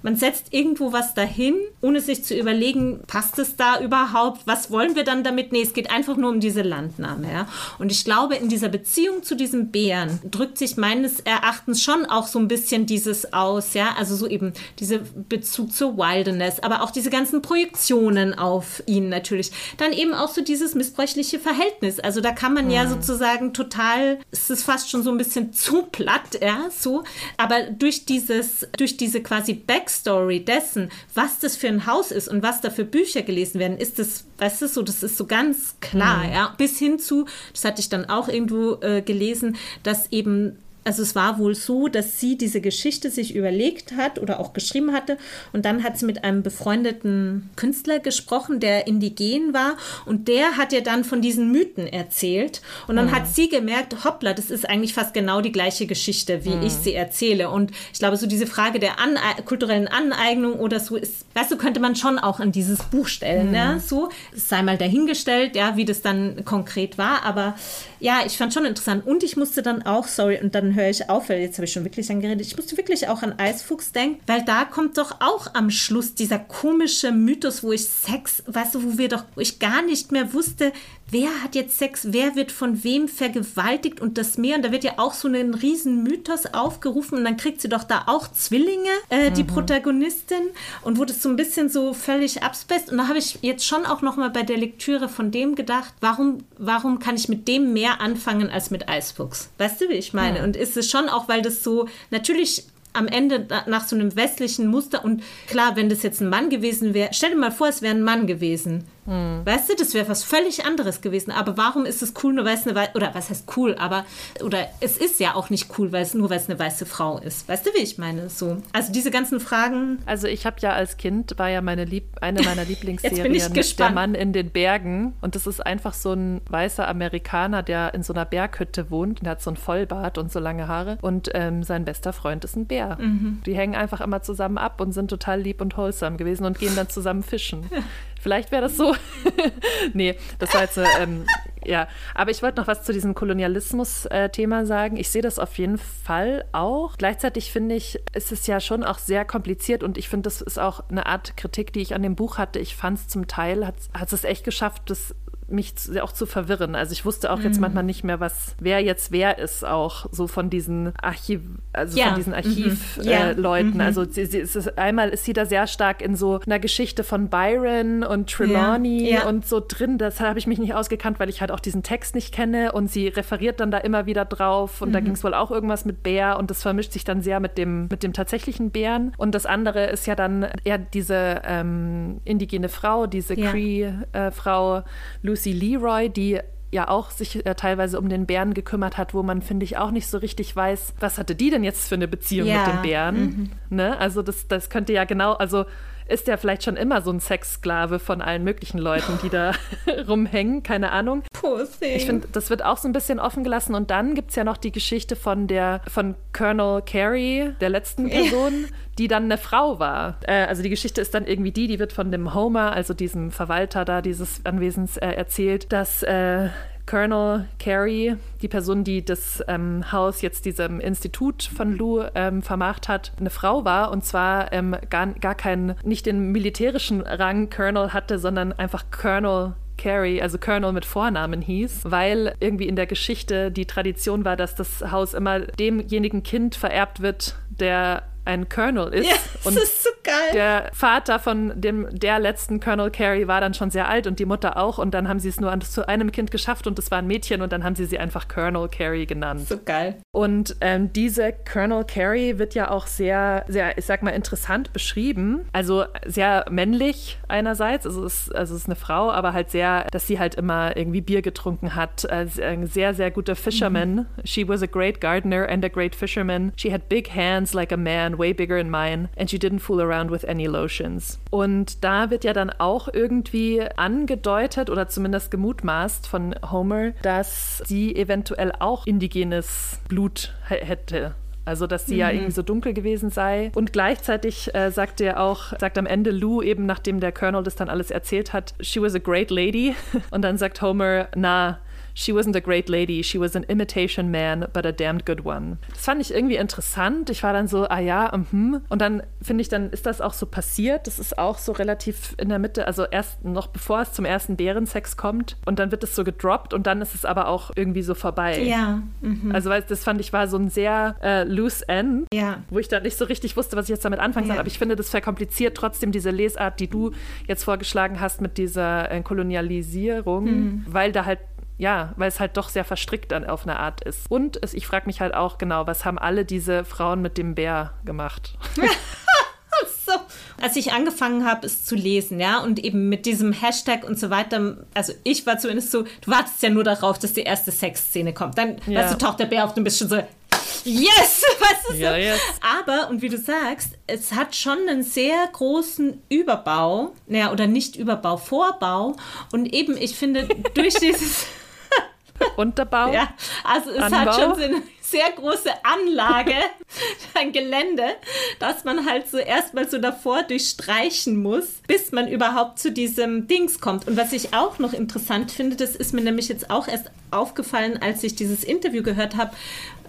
man setzt irgendwo was dahin, ohne sich zu überlegen, passt es da überhaupt? Was wollen wir dann damit? Nee, es geht einfach nur um diese Landnahme. Ja? Und ich glaube, in dieser Beziehung zu diesem Bären drückt sich meines Erachtens schon auch so ein bisschen dieses aus. Ja? Also so eben dieser Bezug zur Wilderness, aber auch diese ganzen Projektionen auf ihn natürlich. Dann eben auch so dieses missbräuchliche Verhältnis. Also da kann man ja, ja sozusagen total, es ist fast schon so ein bisschen zu platt, ja, so. Aber durch dieses, durch diese quasi Backstory Backstory dessen, was das für ein Haus ist und was da für Bücher gelesen werden, ist das, weißt du, so, das ist so ganz klar, mhm. ja. Bis hin zu, das hatte ich dann auch irgendwo äh, gelesen, dass eben also es war wohl so, dass sie diese Geschichte sich überlegt hat oder auch geschrieben hatte und dann hat sie mit einem befreundeten Künstler gesprochen, der indigen war und der hat ihr dann von diesen Mythen erzählt und dann mhm. hat sie gemerkt, hoppla, das ist eigentlich fast genau die gleiche Geschichte, wie mhm. ich sie erzähle und ich glaube, so diese Frage der Ane kulturellen Aneignung oder so ist, weißt du, könnte man schon auch in dieses Buch stellen, mhm. ja, so, es sei mal dahingestellt, ja, wie das dann konkret war, aber ja, ich fand schon interessant und ich musste dann auch, sorry, und dann höre ich auf, weil jetzt habe ich schon wirklich angeredet. Ich musste wirklich auch an Eisfuchs denken, weil da kommt doch auch am Schluss dieser komische Mythos, wo ich Sex, weißt du, wo wir doch, wo ich gar nicht mehr wusste, wer hat jetzt Sex, wer wird von wem vergewaltigt und das mehr. Und da wird ja auch so ein riesen Mythos aufgerufen und dann kriegt sie doch da auch Zwillinge, äh, die mhm. Protagonistin und wurde so ein bisschen so völlig abspaced. Und da habe ich jetzt schon auch noch mal bei der Lektüre von dem gedacht, warum, warum kann ich mit dem mehr anfangen als mit Eisfuchs? Weißt du, wie ich meine? Ja. Und ist es schon auch, weil das so natürlich am Ende nach so einem westlichen Muster und klar, wenn das jetzt ein Mann gewesen wäre, stell dir mal vor, es wäre ein Mann gewesen hm. Weißt du, das wäre was völlig anderes gewesen. Aber warum ist es cool, nur weil es eine weiße, oder was heißt cool, aber, oder es ist ja auch nicht cool, weil es nur weil es eine weiße Frau ist. Weißt du, wie ich meine? So. Also diese ganzen Fragen.
Also ich habe ja als Kind, war ja meine Lieb eine meiner *laughs* Lieblingsserien Der Mann in den Bergen. Und das ist einfach so ein weißer Amerikaner, der in so einer Berghütte wohnt und der hat so ein Vollbart und so lange Haare. Und ähm, sein bester Freund ist ein Bär. Mhm. Die hängen einfach immer zusammen ab und sind total lieb und wholesome gewesen und gehen dann zusammen fischen. *laughs* Vielleicht wäre das so. *laughs* nee, das war jetzt, ähm, ja. Aber ich wollte noch was zu diesem Kolonialismus-Thema äh, sagen. Ich sehe das auf jeden Fall auch. Gleichzeitig finde ich, ist es ja schon auch sehr kompliziert und ich finde, das ist auch eine Art Kritik, die ich an dem Buch hatte. Ich fand es zum Teil, hat, hat es echt geschafft, das mich zu, auch zu verwirren. Also ich wusste auch jetzt mhm. manchmal nicht mehr, was wer jetzt wer ist, auch so von diesen Archiv, also ja. von diesen Archivleuten. Mhm. Äh, mhm. Also sie, sie, ist, einmal ist sie da sehr stark in so einer Geschichte von Byron und Trelawney ja. Ja. und so drin. Das habe ich mich nicht ausgekannt, weil ich halt auch diesen Text nicht kenne und sie referiert dann da immer wieder drauf und da mhm. ging es wohl auch irgendwas mit Bär und das vermischt sich dann sehr mit dem, mit dem tatsächlichen Bären. Und das andere ist ja dann eher diese ähm, indigene Frau, diese Cree-Frau, äh, Lucy Leroy, die ja auch sich äh, teilweise um den Bären gekümmert hat, wo man, finde ich, auch nicht so richtig weiß, was hatte die denn jetzt für eine Beziehung ja. mit den Bären? Mhm. Ne? Also das, das könnte ja genau, also ist der vielleicht schon immer so ein Sexsklave von allen möglichen Leuten, die da *laughs* rumhängen, keine Ahnung. ich finde, das wird auch so ein bisschen offen gelassen. Und dann gibt es ja noch die Geschichte von der von Colonel Carey, der letzten Person, die dann eine Frau war. Äh, also die Geschichte ist dann irgendwie die, die wird von dem Homer, also diesem Verwalter da dieses Anwesens, äh, erzählt, dass äh, Colonel Carey, die Person, die das ähm, Haus jetzt diesem Institut von Lou ähm, vermacht hat, eine Frau war. Und zwar ähm, gar, gar keinen, nicht den militärischen Rang Colonel hatte, sondern einfach Colonel Carey, also Colonel mit Vornamen hieß, weil irgendwie in der Geschichte die Tradition war, dass das Haus immer demjenigen Kind vererbt wird, der ein Colonel ist.
Ja, das
und
ist so geil.
Der Vater von dem der letzten Colonel Carey war dann schon sehr alt und die Mutter auch und dann haben sie es nur an, zu einem Kind geschafft und es war ein Mädchen und dann haben sie sie einfach Colonel Carey genannt.
So geil.
Und ähm, diese Colonel Carey wird ja auch sehr, sehr, ich sag mal, interessant beschrieben. Also sehr männlich einerseits, also es, also es ist eine Frau, aber halt sehr, dass sie halt immer irgendwie Bier getrunken hat. Äh, ein sehr, sehr guter Fisherman. Mhm. She was a great gardener and a great fisherman. She had big hands like a man way bigger in mine, and she didn't fool around with any lotions. Und da wird ja dann auch irgendwie angedeutet oder zumindest gemutmaßt von Homer, dass sie eventuell auch indigenes Blut hätte. Also, dass sie mhm. ja irgendwie so dunkel gewesen sei. Und gleichzeitig äh, sagt er auch, sagt am Ende Lou eben, nachdem der Colonel das dann alles erzählt hat, she was a great lady. *laughs* Und dann sagt Homer, na, She wasn't a great lady, she was an imitation man, but a damned good one. Das fand ich irgendwie interessant. Ich war dann so, ah ja, mhm. Und dann finde ich, dann ist das auch so passiert. Das ist auch so relativ in der Mitte, also erst noch bevor es zum ersten Bärensex kommt. Und dann wird es so gedroppt und dann ist es aber auch irgendwie so vorbei.
Ja. Mhm.
Also, weil das fand ich war so ein sehr äh, loose end,
ja.
wo ich dann nicht so richtig wusste, was ich jetzt damit anfangen soll. Ja. Aber ich finde, das verkompliziert trotzdem diese Lesart, die du jetzt vorgeschlagen hast mit dieser äh, Kolonialisierung, mhm. weil da halt ja, weil es halt doch sehr verstrickt dann auf eine Art ist. Und es, ich frage mich halt auch genau, was haben alle diese Frauen mit dem Bär gemacht? *laughs*
so. Als ich angefangen habe, es zu lesen, ja, und eben mit diesem Hashtag und so weiter, also ich war zumindest so, du wartest ja nur darauf, dass die erste Sexszene kommt. Dann, ja. weißt du, taucht der Bär auf, du bist schon so, yes, *laughs* weißt du so.
Ja, yes.
Aber, und wie du sagst, es hat schon einen sehr großen Überbau, naja, oder nicht Überbau, Vorbau. Und eben, ich finde, durch *laughs* dieses *laughs*
Unterbau.
Ja, also es Anbau. hat schon so eine sehr große Anlage, *laughs* ein Gelände, dass man halt so erstmal so davor durchstreichen muss, bis man überhaupt zu diesem Dings kommt. Und was ich auch noch interessant finde, das ist mir nämlich jetzt auch erst aufgefallen, als ich dieses Interview gehört habe,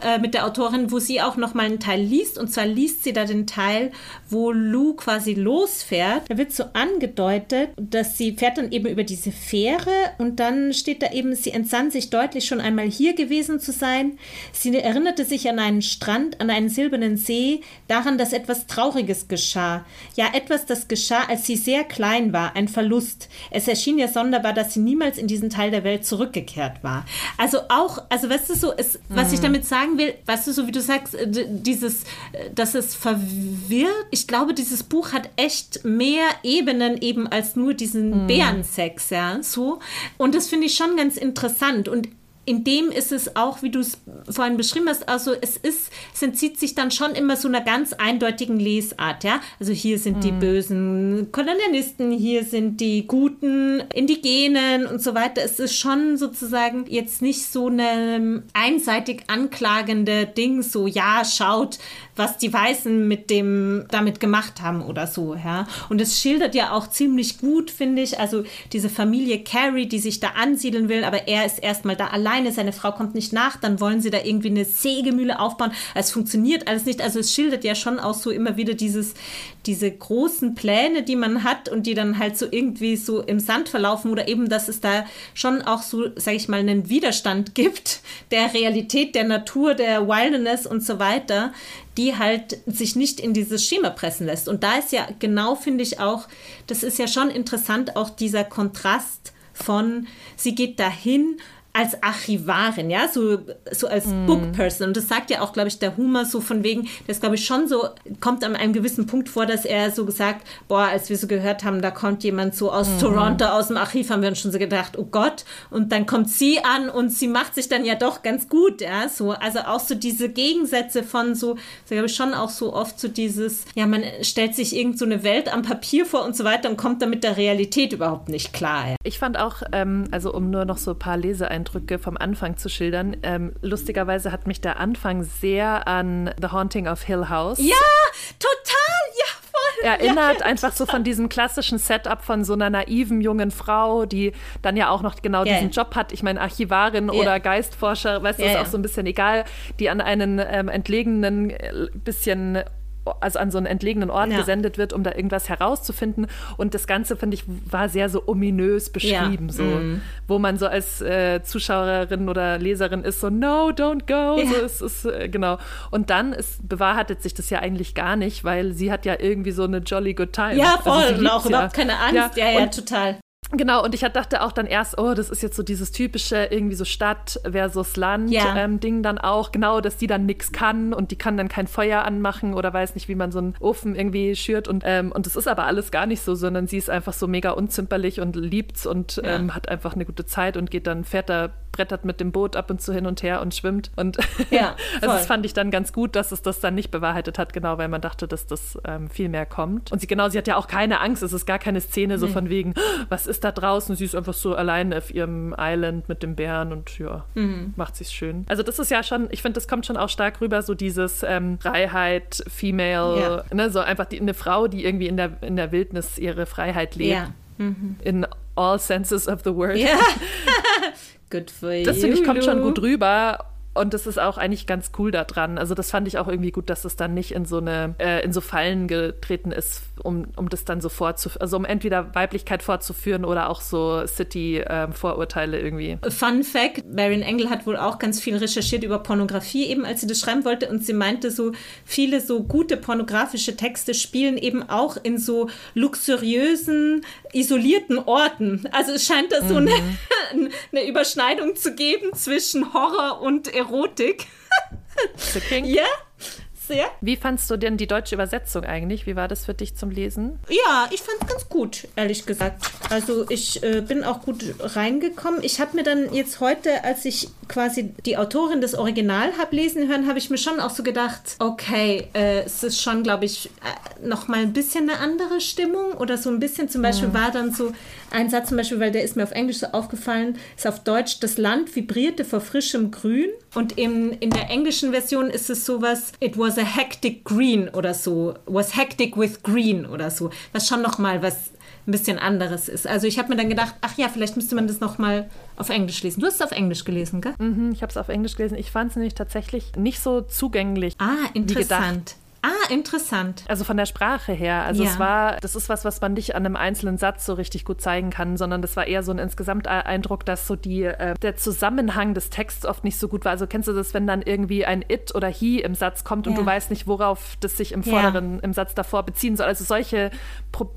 äh, mit der Autorin, wo sie auch noch mal einen Teil liest. Und zwar liest sie da den Teil, wo Lou quasi losfährt. Da wird so angedeutet, dass sie fährt dann eben über diese Fähre und dann steht da eben, sie entsann sich deutlich schon einmal hier gewesen zu sein. Sie erinnerte sich an einen Strand, an einen silbernen See, daran, dass etwas Trauriges geschah. Ja, etwas, das geschah, als sie sehr klein war, ein Verlust. Es erschien ihr sonderbar, dass sie niemals in diesen Teil der Welt zurückgekehrt war. Also auch, also weißt du so, es, was ich mhm. damit sage, sagen will, weißt du, so wie du sagst, äh, dieses, äh, dass es verwirrt. Ich glaube, dieses Buch hat echt mehr Ebenen eben als nur diesen mhm. Bärensex, ja, so. Und das finde ich schon ganz interessant. Und in dem ist es auch, wie du es vorhin beschrieben hast, also es ist, es entzieht sich dann schon immer so einer ganz eindeutigen Lesart, ja. Also hier sind mhm. die bösen Kolonialisten, hier sind die guten Indigenen und so weiter. Es ist schon sozusagen jetzt nicht so eine einseitig anklagende Ding, so ja, schaut, was die Weißen mit dem damit gemacht haben oder so, ja. Und es schildert ja auch ziemlich gut, finde ich, also diese Familie Carrie, die sich da ansiedeln will, aber er ist erstmal da alleine, seine Frau kommt nicht nach, dann wollen sie da irgendwie eine Sägemühle aufbauen. Es funktioniert alles nicht. Also es schildert ja schon auch so immer wieder dieses, diese großen Pläne, die man hat und die dann halt so irgendwie so im Sand verlaufen oder eben, dass es da schon auch so, sage ich mal, einen Widerstand *laughs* gibt der Realität, der Natur, der Wilderness und so weiter, die halt sich nicht in dieses Schema pressen lässt. Und da ist ja genau, finde ich auch, das ist ja schon interessant, auch dieser Kontrast von, sie geht dahin als Archivarin, ja, so, so als mm. Bookperson. Und das sagt ja auch, glaube ich, der Humor so von wegen, das glaube ich schon so, kommt an einem gewissen Punkt vor, dass er so gesagt, boah, als wir so gehört haben, da kommt jemand so aus mm. Toronto, aus dem Archiv, haben wir uns schon so gedacht, oh Gott. Und dann kommt sie an und sie macht sich dann ja doch ganz gut, ja, so. Also auch so diese Gegensätze von so, so glaube ich schon auch so oft so dieses, ja, man stellt sich irgend so eine Welt am Papier vor und so weiter und kommt dann mit der Realität überhaupt nicht klar. Ja.
Ich fand auch, ähm, also um nur noch so ein paar Leseeindrücke vom Anfang zu schildern, ähm, lustigerweise hat mich der Anfang sehr an The Haunting of Hill House.
Ja, total, ja, voll.
Erinnert
ja,
einfach so von diesem klassischen Setup von so einer naiven jungen Frau, die dann ja auch noch genau yeah. diesen Job hat. Ich meine, Archivarin yeah. oder Geistforscher, weißt du, yeah, ist auch so ein bisschen egal, die an einen ähm, entlegenen, äh, bisschen also an so einen entlegenen Ort ja. gesendet wird, um da irgendwas herauszufinden. Und das Ganze, finde ich, war sehr so ominös beschrieben, ja. so, mm. wo man so als äh, Zuschauerin oder Leserin ist, so, no, don't go. Ja. So, es ist, äh, genau. Und dann ist, bewahrheitet sich das ja eigentlich gar nicht, weil sie hat ja irgendwie so eine jolly good time.
Ja, also voll. Also und auch überhaupt keine Angst. Ja, ja, total.
Genau, und ich dachte auch dann erst, oh, das ist jetzt so dieses typische irgendwie so Stadt versus Land ja. ähm, Ding dann auch, genau, dass die dann nichts kann und die kann dann kein Feuer anmachen oder weiß nicht, wie man so einen Ofen irgendwie schürt und ähm, und das ist aber alles gar nicht so, sondern sie ist einfach so mega unzimperlich und liebt's und ja. ähm, hat einfach eine gute Zeit und geht dann fährt da brettert mit dem Boot ab und zu hin und her und schwimmt. Und *laughs* ja, also das fand ich dann ganz gut, dass es das dann nicht bewahrheitet hat, genau, weil man dachte, dass das ähm, viel mehr kommt. Und sie genau, sie hat ja auch keine Angst. Es ist gar keine Szene so nee. von wegen, was ist da draußen? Sie ist einfach so allein auf ihrem Island mit dem Bären und ja, mhm. macht sich's schön. Also das ist ja schon, ich finde, das kommt schon auch stark rüber, so dieses ähm, Freiheit, Female, ja. ne, so einfach die, eine Frau, die irgendwie in der, in der Wildnis ihre Freiheit lebt. Ja. Mhm. In all senses of the word. Ja. *laughs*
Good for you.
Das finde ich kommt schon gut rüber und das ist auch eigentlich ganz cool daran. Also das fand ich auch irgendwie gut, dass es dann nicht in so eine, äh, in so Fallen getreten ist, um, um das dann so vorzuführen, also um entweder Weiblichkeit vorzuführen oder auch so City-Vorurteile ähm, irgendwie.
Fun Fact, Marion Engel hat wohl auch ganz viel recherchiert über Pornografie, eben als sie das schreiben wollte und sie meinte so, viele so gute pornografische Texte spielen eben auch in so luxuriösen, isolierten Orten. Also es scheint da so mhm. eine, *laughs* eine Überschneidung zu geben zwischen Horror und Erotik Erotik.
The King?
Ja, sehr.
Wie fandst du denn die deutsche Übersetzung eigentlich? Wie war das für dich zum Lesen?
Ja, ich fand es ganz gut, ehrlich gesagt. Also ich äh, bin auch gut reingekommen. Ich habe mir dann jetzt heute, als ich quasi die Autorin des Original habe lesen hören, habe ich mir schon auch so gedacht, okay, äh, es ist schon, glaube ich, äh, noch mal ein bisschen eine andere Stimmung oder so ein bisschen. Zum Beispiel mhm. war dann so ein Satz zum Beispiel, weil der ist mir auf Englisch so aufgefallen, ist auf Deutsch, das Land vibrierte vor frischem Grün und in, in der englischen Version ist es sowas, it was a hectic green oder so, was hectic with green oder so, was schon nochmal was ein bisschen anderes ist. Also ich habe mir dann gedacht, ach ja, vielleicht müsste man das nochmal auf Englisch lesen. Du hast es auf Englisch gelesen, gell?
Mhm, ich habe es auf Englisch gelesen. Ich fand es nämlich tatsächlich nicht so zugänglich.
Ah, interessant. Ah, interessant.
Also von der Sprache her. Also ja. es war, das ist was, was man nicht an einem einzelnen Satz so richtig gut zeigen kann, sondern das war eher so ein insgesamt Eindruck, dass so die, äh, der Zusammenhang des Texts oft nicht so gut war. Also kennst du das, wenn dann irgendwie ein it oder he im Satz kommt und ja. du weißt nicht, worauf das sich im vorderen, ja. im Satz davor beziehen soll. Also solche,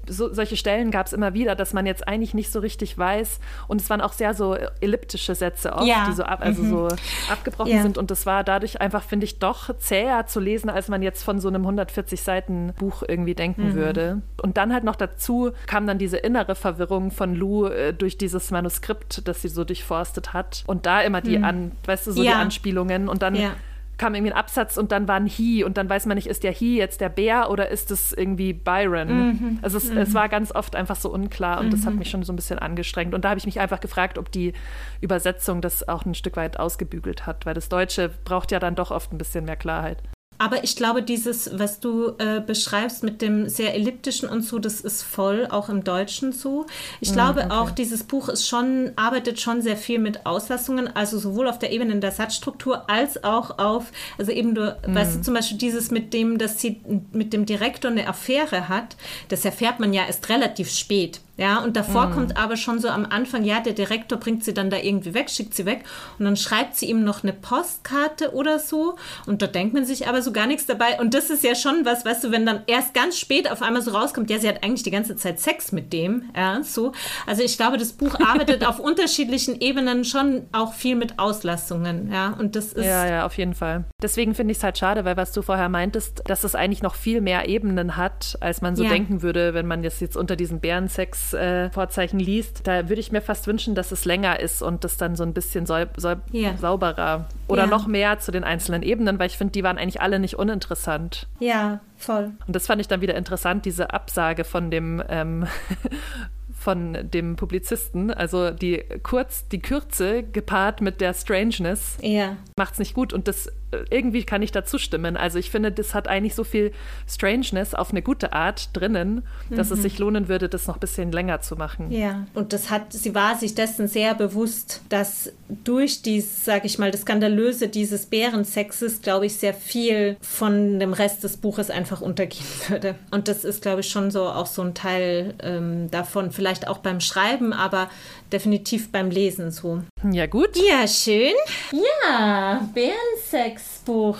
so, solche Stellen gab es immer wieder, dass man jetzt eigentlich nicht so richtig weiß. Und es waren auch sehr so elliptische Sätze oft, die so, ab, also mhm. so abgebrochen sind. Und das war dadurch einfach, finde ich, doch zäher zu lesen, als man jetzt von so einem einem 140 Seiten Buch irgendwie denken mhm. würde. Und dann halt noch dazu kam dann diese innere Verwirrung von Lou äh, durch dieses Manuskript, das sie so durchforstet hat. Und da immer die mhm. an, weißt du, so ja. die Anspielungen. Und dann ja kam irgendwie ein Absatz und dann war ein He und dann weiß man nicht, ist der He jetzt der Bär oder ist es irgendwie Byron? Mhm. Also es, mhm. es, war ganz oft einfach so unklar und mhm. das hat mhm. mich schon so ein bisschen angestrengt. Und da habe ich mich einfach gefragt, ob die Übersetzung das auch ein Stück weit ausgebügelt hat, weil das Deutsche braucht ja dann doch oft ein bisschen mehr Klarheit.
Aber ich glaube, dieses, was du äh, beschreibst mit dem sehr elliptischen und so, das ist voll auch im Deutschen so. Ich mm, glaube okay. auch, dieses Buch ist schon, arbeitet schon sehr viel mit Auslassungen, also sowohl auf der Ebene der Satzstruktur als auch auf, also eben du, mm. weißt du, zum Beispiel dieses mit dem, dass sie mit dem Direktor eine Affäre hat, das erfährt man ja erst relativ spät Ja, und davor mm. kommt aber schon so am Anfang, ja, der Direktor bringt sie dann da irgendwie weg, schickt sie weg und dann schreibt sie ihm noch eine Postkarte oder so und da denkt man sich aber so gar nichts dabei und das ist ja schon was, weißt du, wenn dann erst ganz spät auf einmal so rauskommt, ja, sie hat eigentlich die ganze Zeit Sex mit dem, ja, so. Also ich glaube, das Buch arbeitet *laughs* auf unterschiedlichen Ebenen schon auch viel mit Auslassungen, ja, und das ist...
Ja, ja, auf jeden Fall. Deswegen finde ich es halt schade, weil was du vorher meintest, dass es eigentlich noch viel mehr Ebenen hat, als man so ja. denken würde, wenn man das jetzt unter diesen Bärensex Vorzeichen liest, da würde ich mir fast wünschen, dass es länger ist und das dann so ein bisschen sau sau yeah. sauberer oder yeah. noch mehr zu den einzelnen Ebenen, weil ich finde, die waren eigentlich alle nicht uninteressant.
Ja, voll.
Und das fand ich dann wieder interessant, diese Absage von dem ähm, *laughs* von dem Publizisten. Also die kurz, die Kürze gepaart mit der Strangeness
ja.
macht es nicht gut. Und das irgendwie kann ich dazu stimmen. Also ich finde, das hat eigentlich so viel Strangeness auf eine gute Art drinnen, dass mhm. es sich lohnen würde, das noch ein bisschen länger zu machen.
Ja, und das hat, sie war sich dessen sehr bewusst, dass durch dieses, sage ich mal, das Skandalöse dieses Bärensexes, glaube ich, sehr viel von dem Rest des Buches einfach untergehen würde. Und das ist, glaube ich, schon so auch so ein Teil ähm, davon, vielleicht auch beim Schreiben, aber definitiv beim Lesen so.
Ja, gut.
Ja, schön. Ja, Bärensexbuch.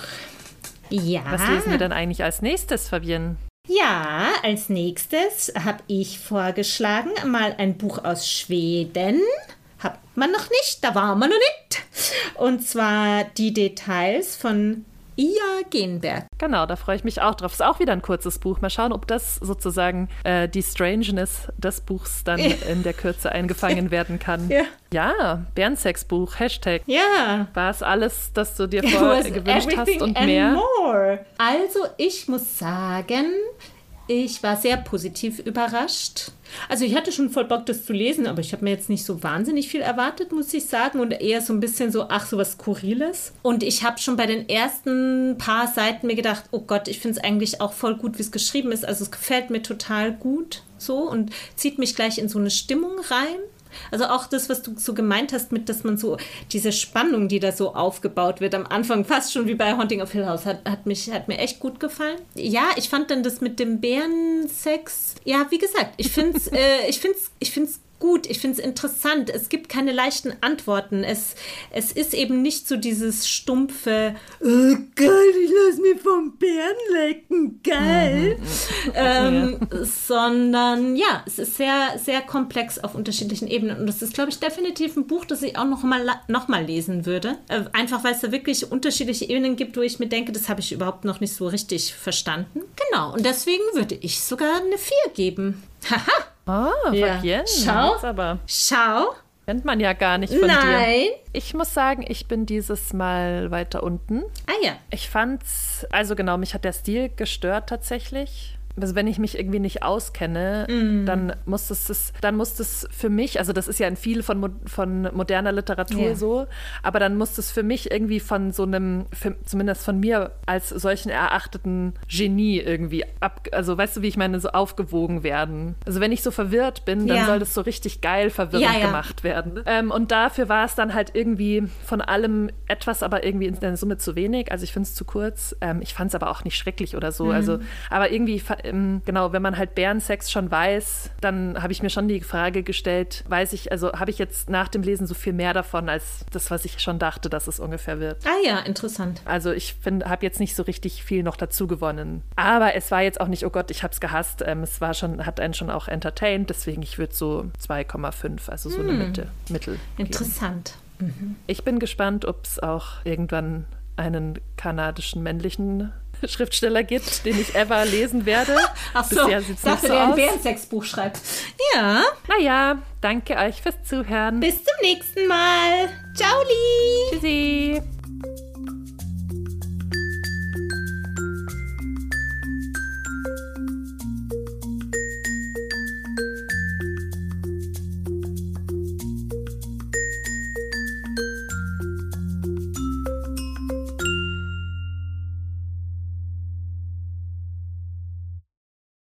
Ja.
Was lesen wir dann eigentlich als nächstes, Fabienne?
Ja, als nächstes habe ich vorgeschlagen, mal ein Buch aus Schweden. Hat man noch nicht, da war man noch nicht. Und zwar die Details von Ia Genberg.
Genau, da freue ich mich auch drauf. Ist auch wieder ein kurzes Buch. Mal schauen, ob das sozusagen äh, die Strangeness des Buchs dann in der Kürze *laughs* eingefangen werden kann. Ja, ja Bärensex-Buch, Hashtag.
Ja.
War es alles, das du dir *laughs* vorher gewünscht hast und mehr?
More. Also, ich muss sagen, ich war sehr positiv überrascht. Also ich hatte schon voll Bock, das zu lesen, aber ich habe mir jetzt nicht so wahnsinnig viel erwartet, muss ich sagen. Und eher so ein bisschen so, ach, so was Skurriles. Und ich habe schon bei den ersten paar Seiten mir gedacht, oh Gott, ich finde es eigentlich auch voll gut, wie es geschrieben ist. Also es gefällt mir total gut so und zieht mich gleich in so eine Stimmung rein. Also auch das, was du so gemeint hast, mit, dass man so diese Spannung, die da so aufgebaut wird am Anfang, fast schon wie bei Haunting of Hill House, hat, hat, mich, hat mir echt gut gefallen. Ja, ich fand dann das mit dem Bärensex, ja, wie gesagt, ich finde es *laughs* äh, ich find's, ich find's gut, ich finde es interessant. Es gibt keine leichten Antworten. Es, es ist eben nicht so dieses stumpfe, oh geil, ich lasse mir vom Bären lecken, geil. Mhm. Ähm. Sondern ja, es ist sehr, sehr komplex auf unterschiedlichen Ebenen. Und das ist, glaube ich, definitiv ein Buch, das ich auch noch mal, noch mal lesen würde. Äh, einfach, weil es da wirklich unterschiedliche Ebenen gibt, wo ich mir denke, das habe ich überhaupt noch nicht so richtig verstanden. Genau, und deswegen würde ich sogar eine 4 geben. Haha.
Ah, ja.
Schau.
aber.
Schau.
Kennt man ja gar nicht von
Nein.
dir. Nein. Ich muss sagen, ich bin dieses Mal weiter unten.
Ah ja.
Ich fand's, also genau, mich hat der Stil gestört tatsächlich also wenn ich mich irgendwie nicht auskenne, mm. dann muss es, dann muss es für mich, also das ist ja in viel von, von moderner Literatur yeah. so, aber dann muss es für mich irgendwie von so einem, für, zumindest von mir als solchen erachteten Genie irgendwie ab, also weißt du, wie ich meine, so aufgewogen werden. Also wenn ich so verwirrt bin, dann ja. soll das so richtig geil verwirrend ja, ja. gemacht werden. Ähm, und dafür war es dann halt irgendwie von allem etwas, aber irgendwie in der Summe zu wenig. Also ich finde es zu kurz. Ähm, ich fand es aber auch nicht schrecklich oder so. Mhm. Also, aber irgendwie ähm, genau, wenn man halt Bärensex schon weiß, dann habe ich mir schon die Frage gestellt, weiß ich, also habe ich jetzt nach dem Lesen so viel mehr davon, als das, was ich schon dachte, dass es ungefähr wird.
Ah ja, interessant.
Also ich habe jetzt nicht so richtig viel noch dazu gewonnen. Aber es war jetzt auch nicht, oh Gott, ich habe es gehasst. Ähm, es war schon, hat einen schon auch entertained, deswegen ich würde so 2,5, also so hm. eine Mitte, Mittel.
Interessant.
Mhm. Ich bin gespannt, ob es auch irgendwann einen kanadischen männlichen *laughs* Schriftsteller gibt, den ich ever lesen werde. *laughs*
Ach so, Bisher sieht's dachte, so der ein Bärensexbuch schreibt. Ja.
Naja, danke euch fürs Zuhören.
Bis zum nächsten Mal. Ciao, Lee.
Tschüssi.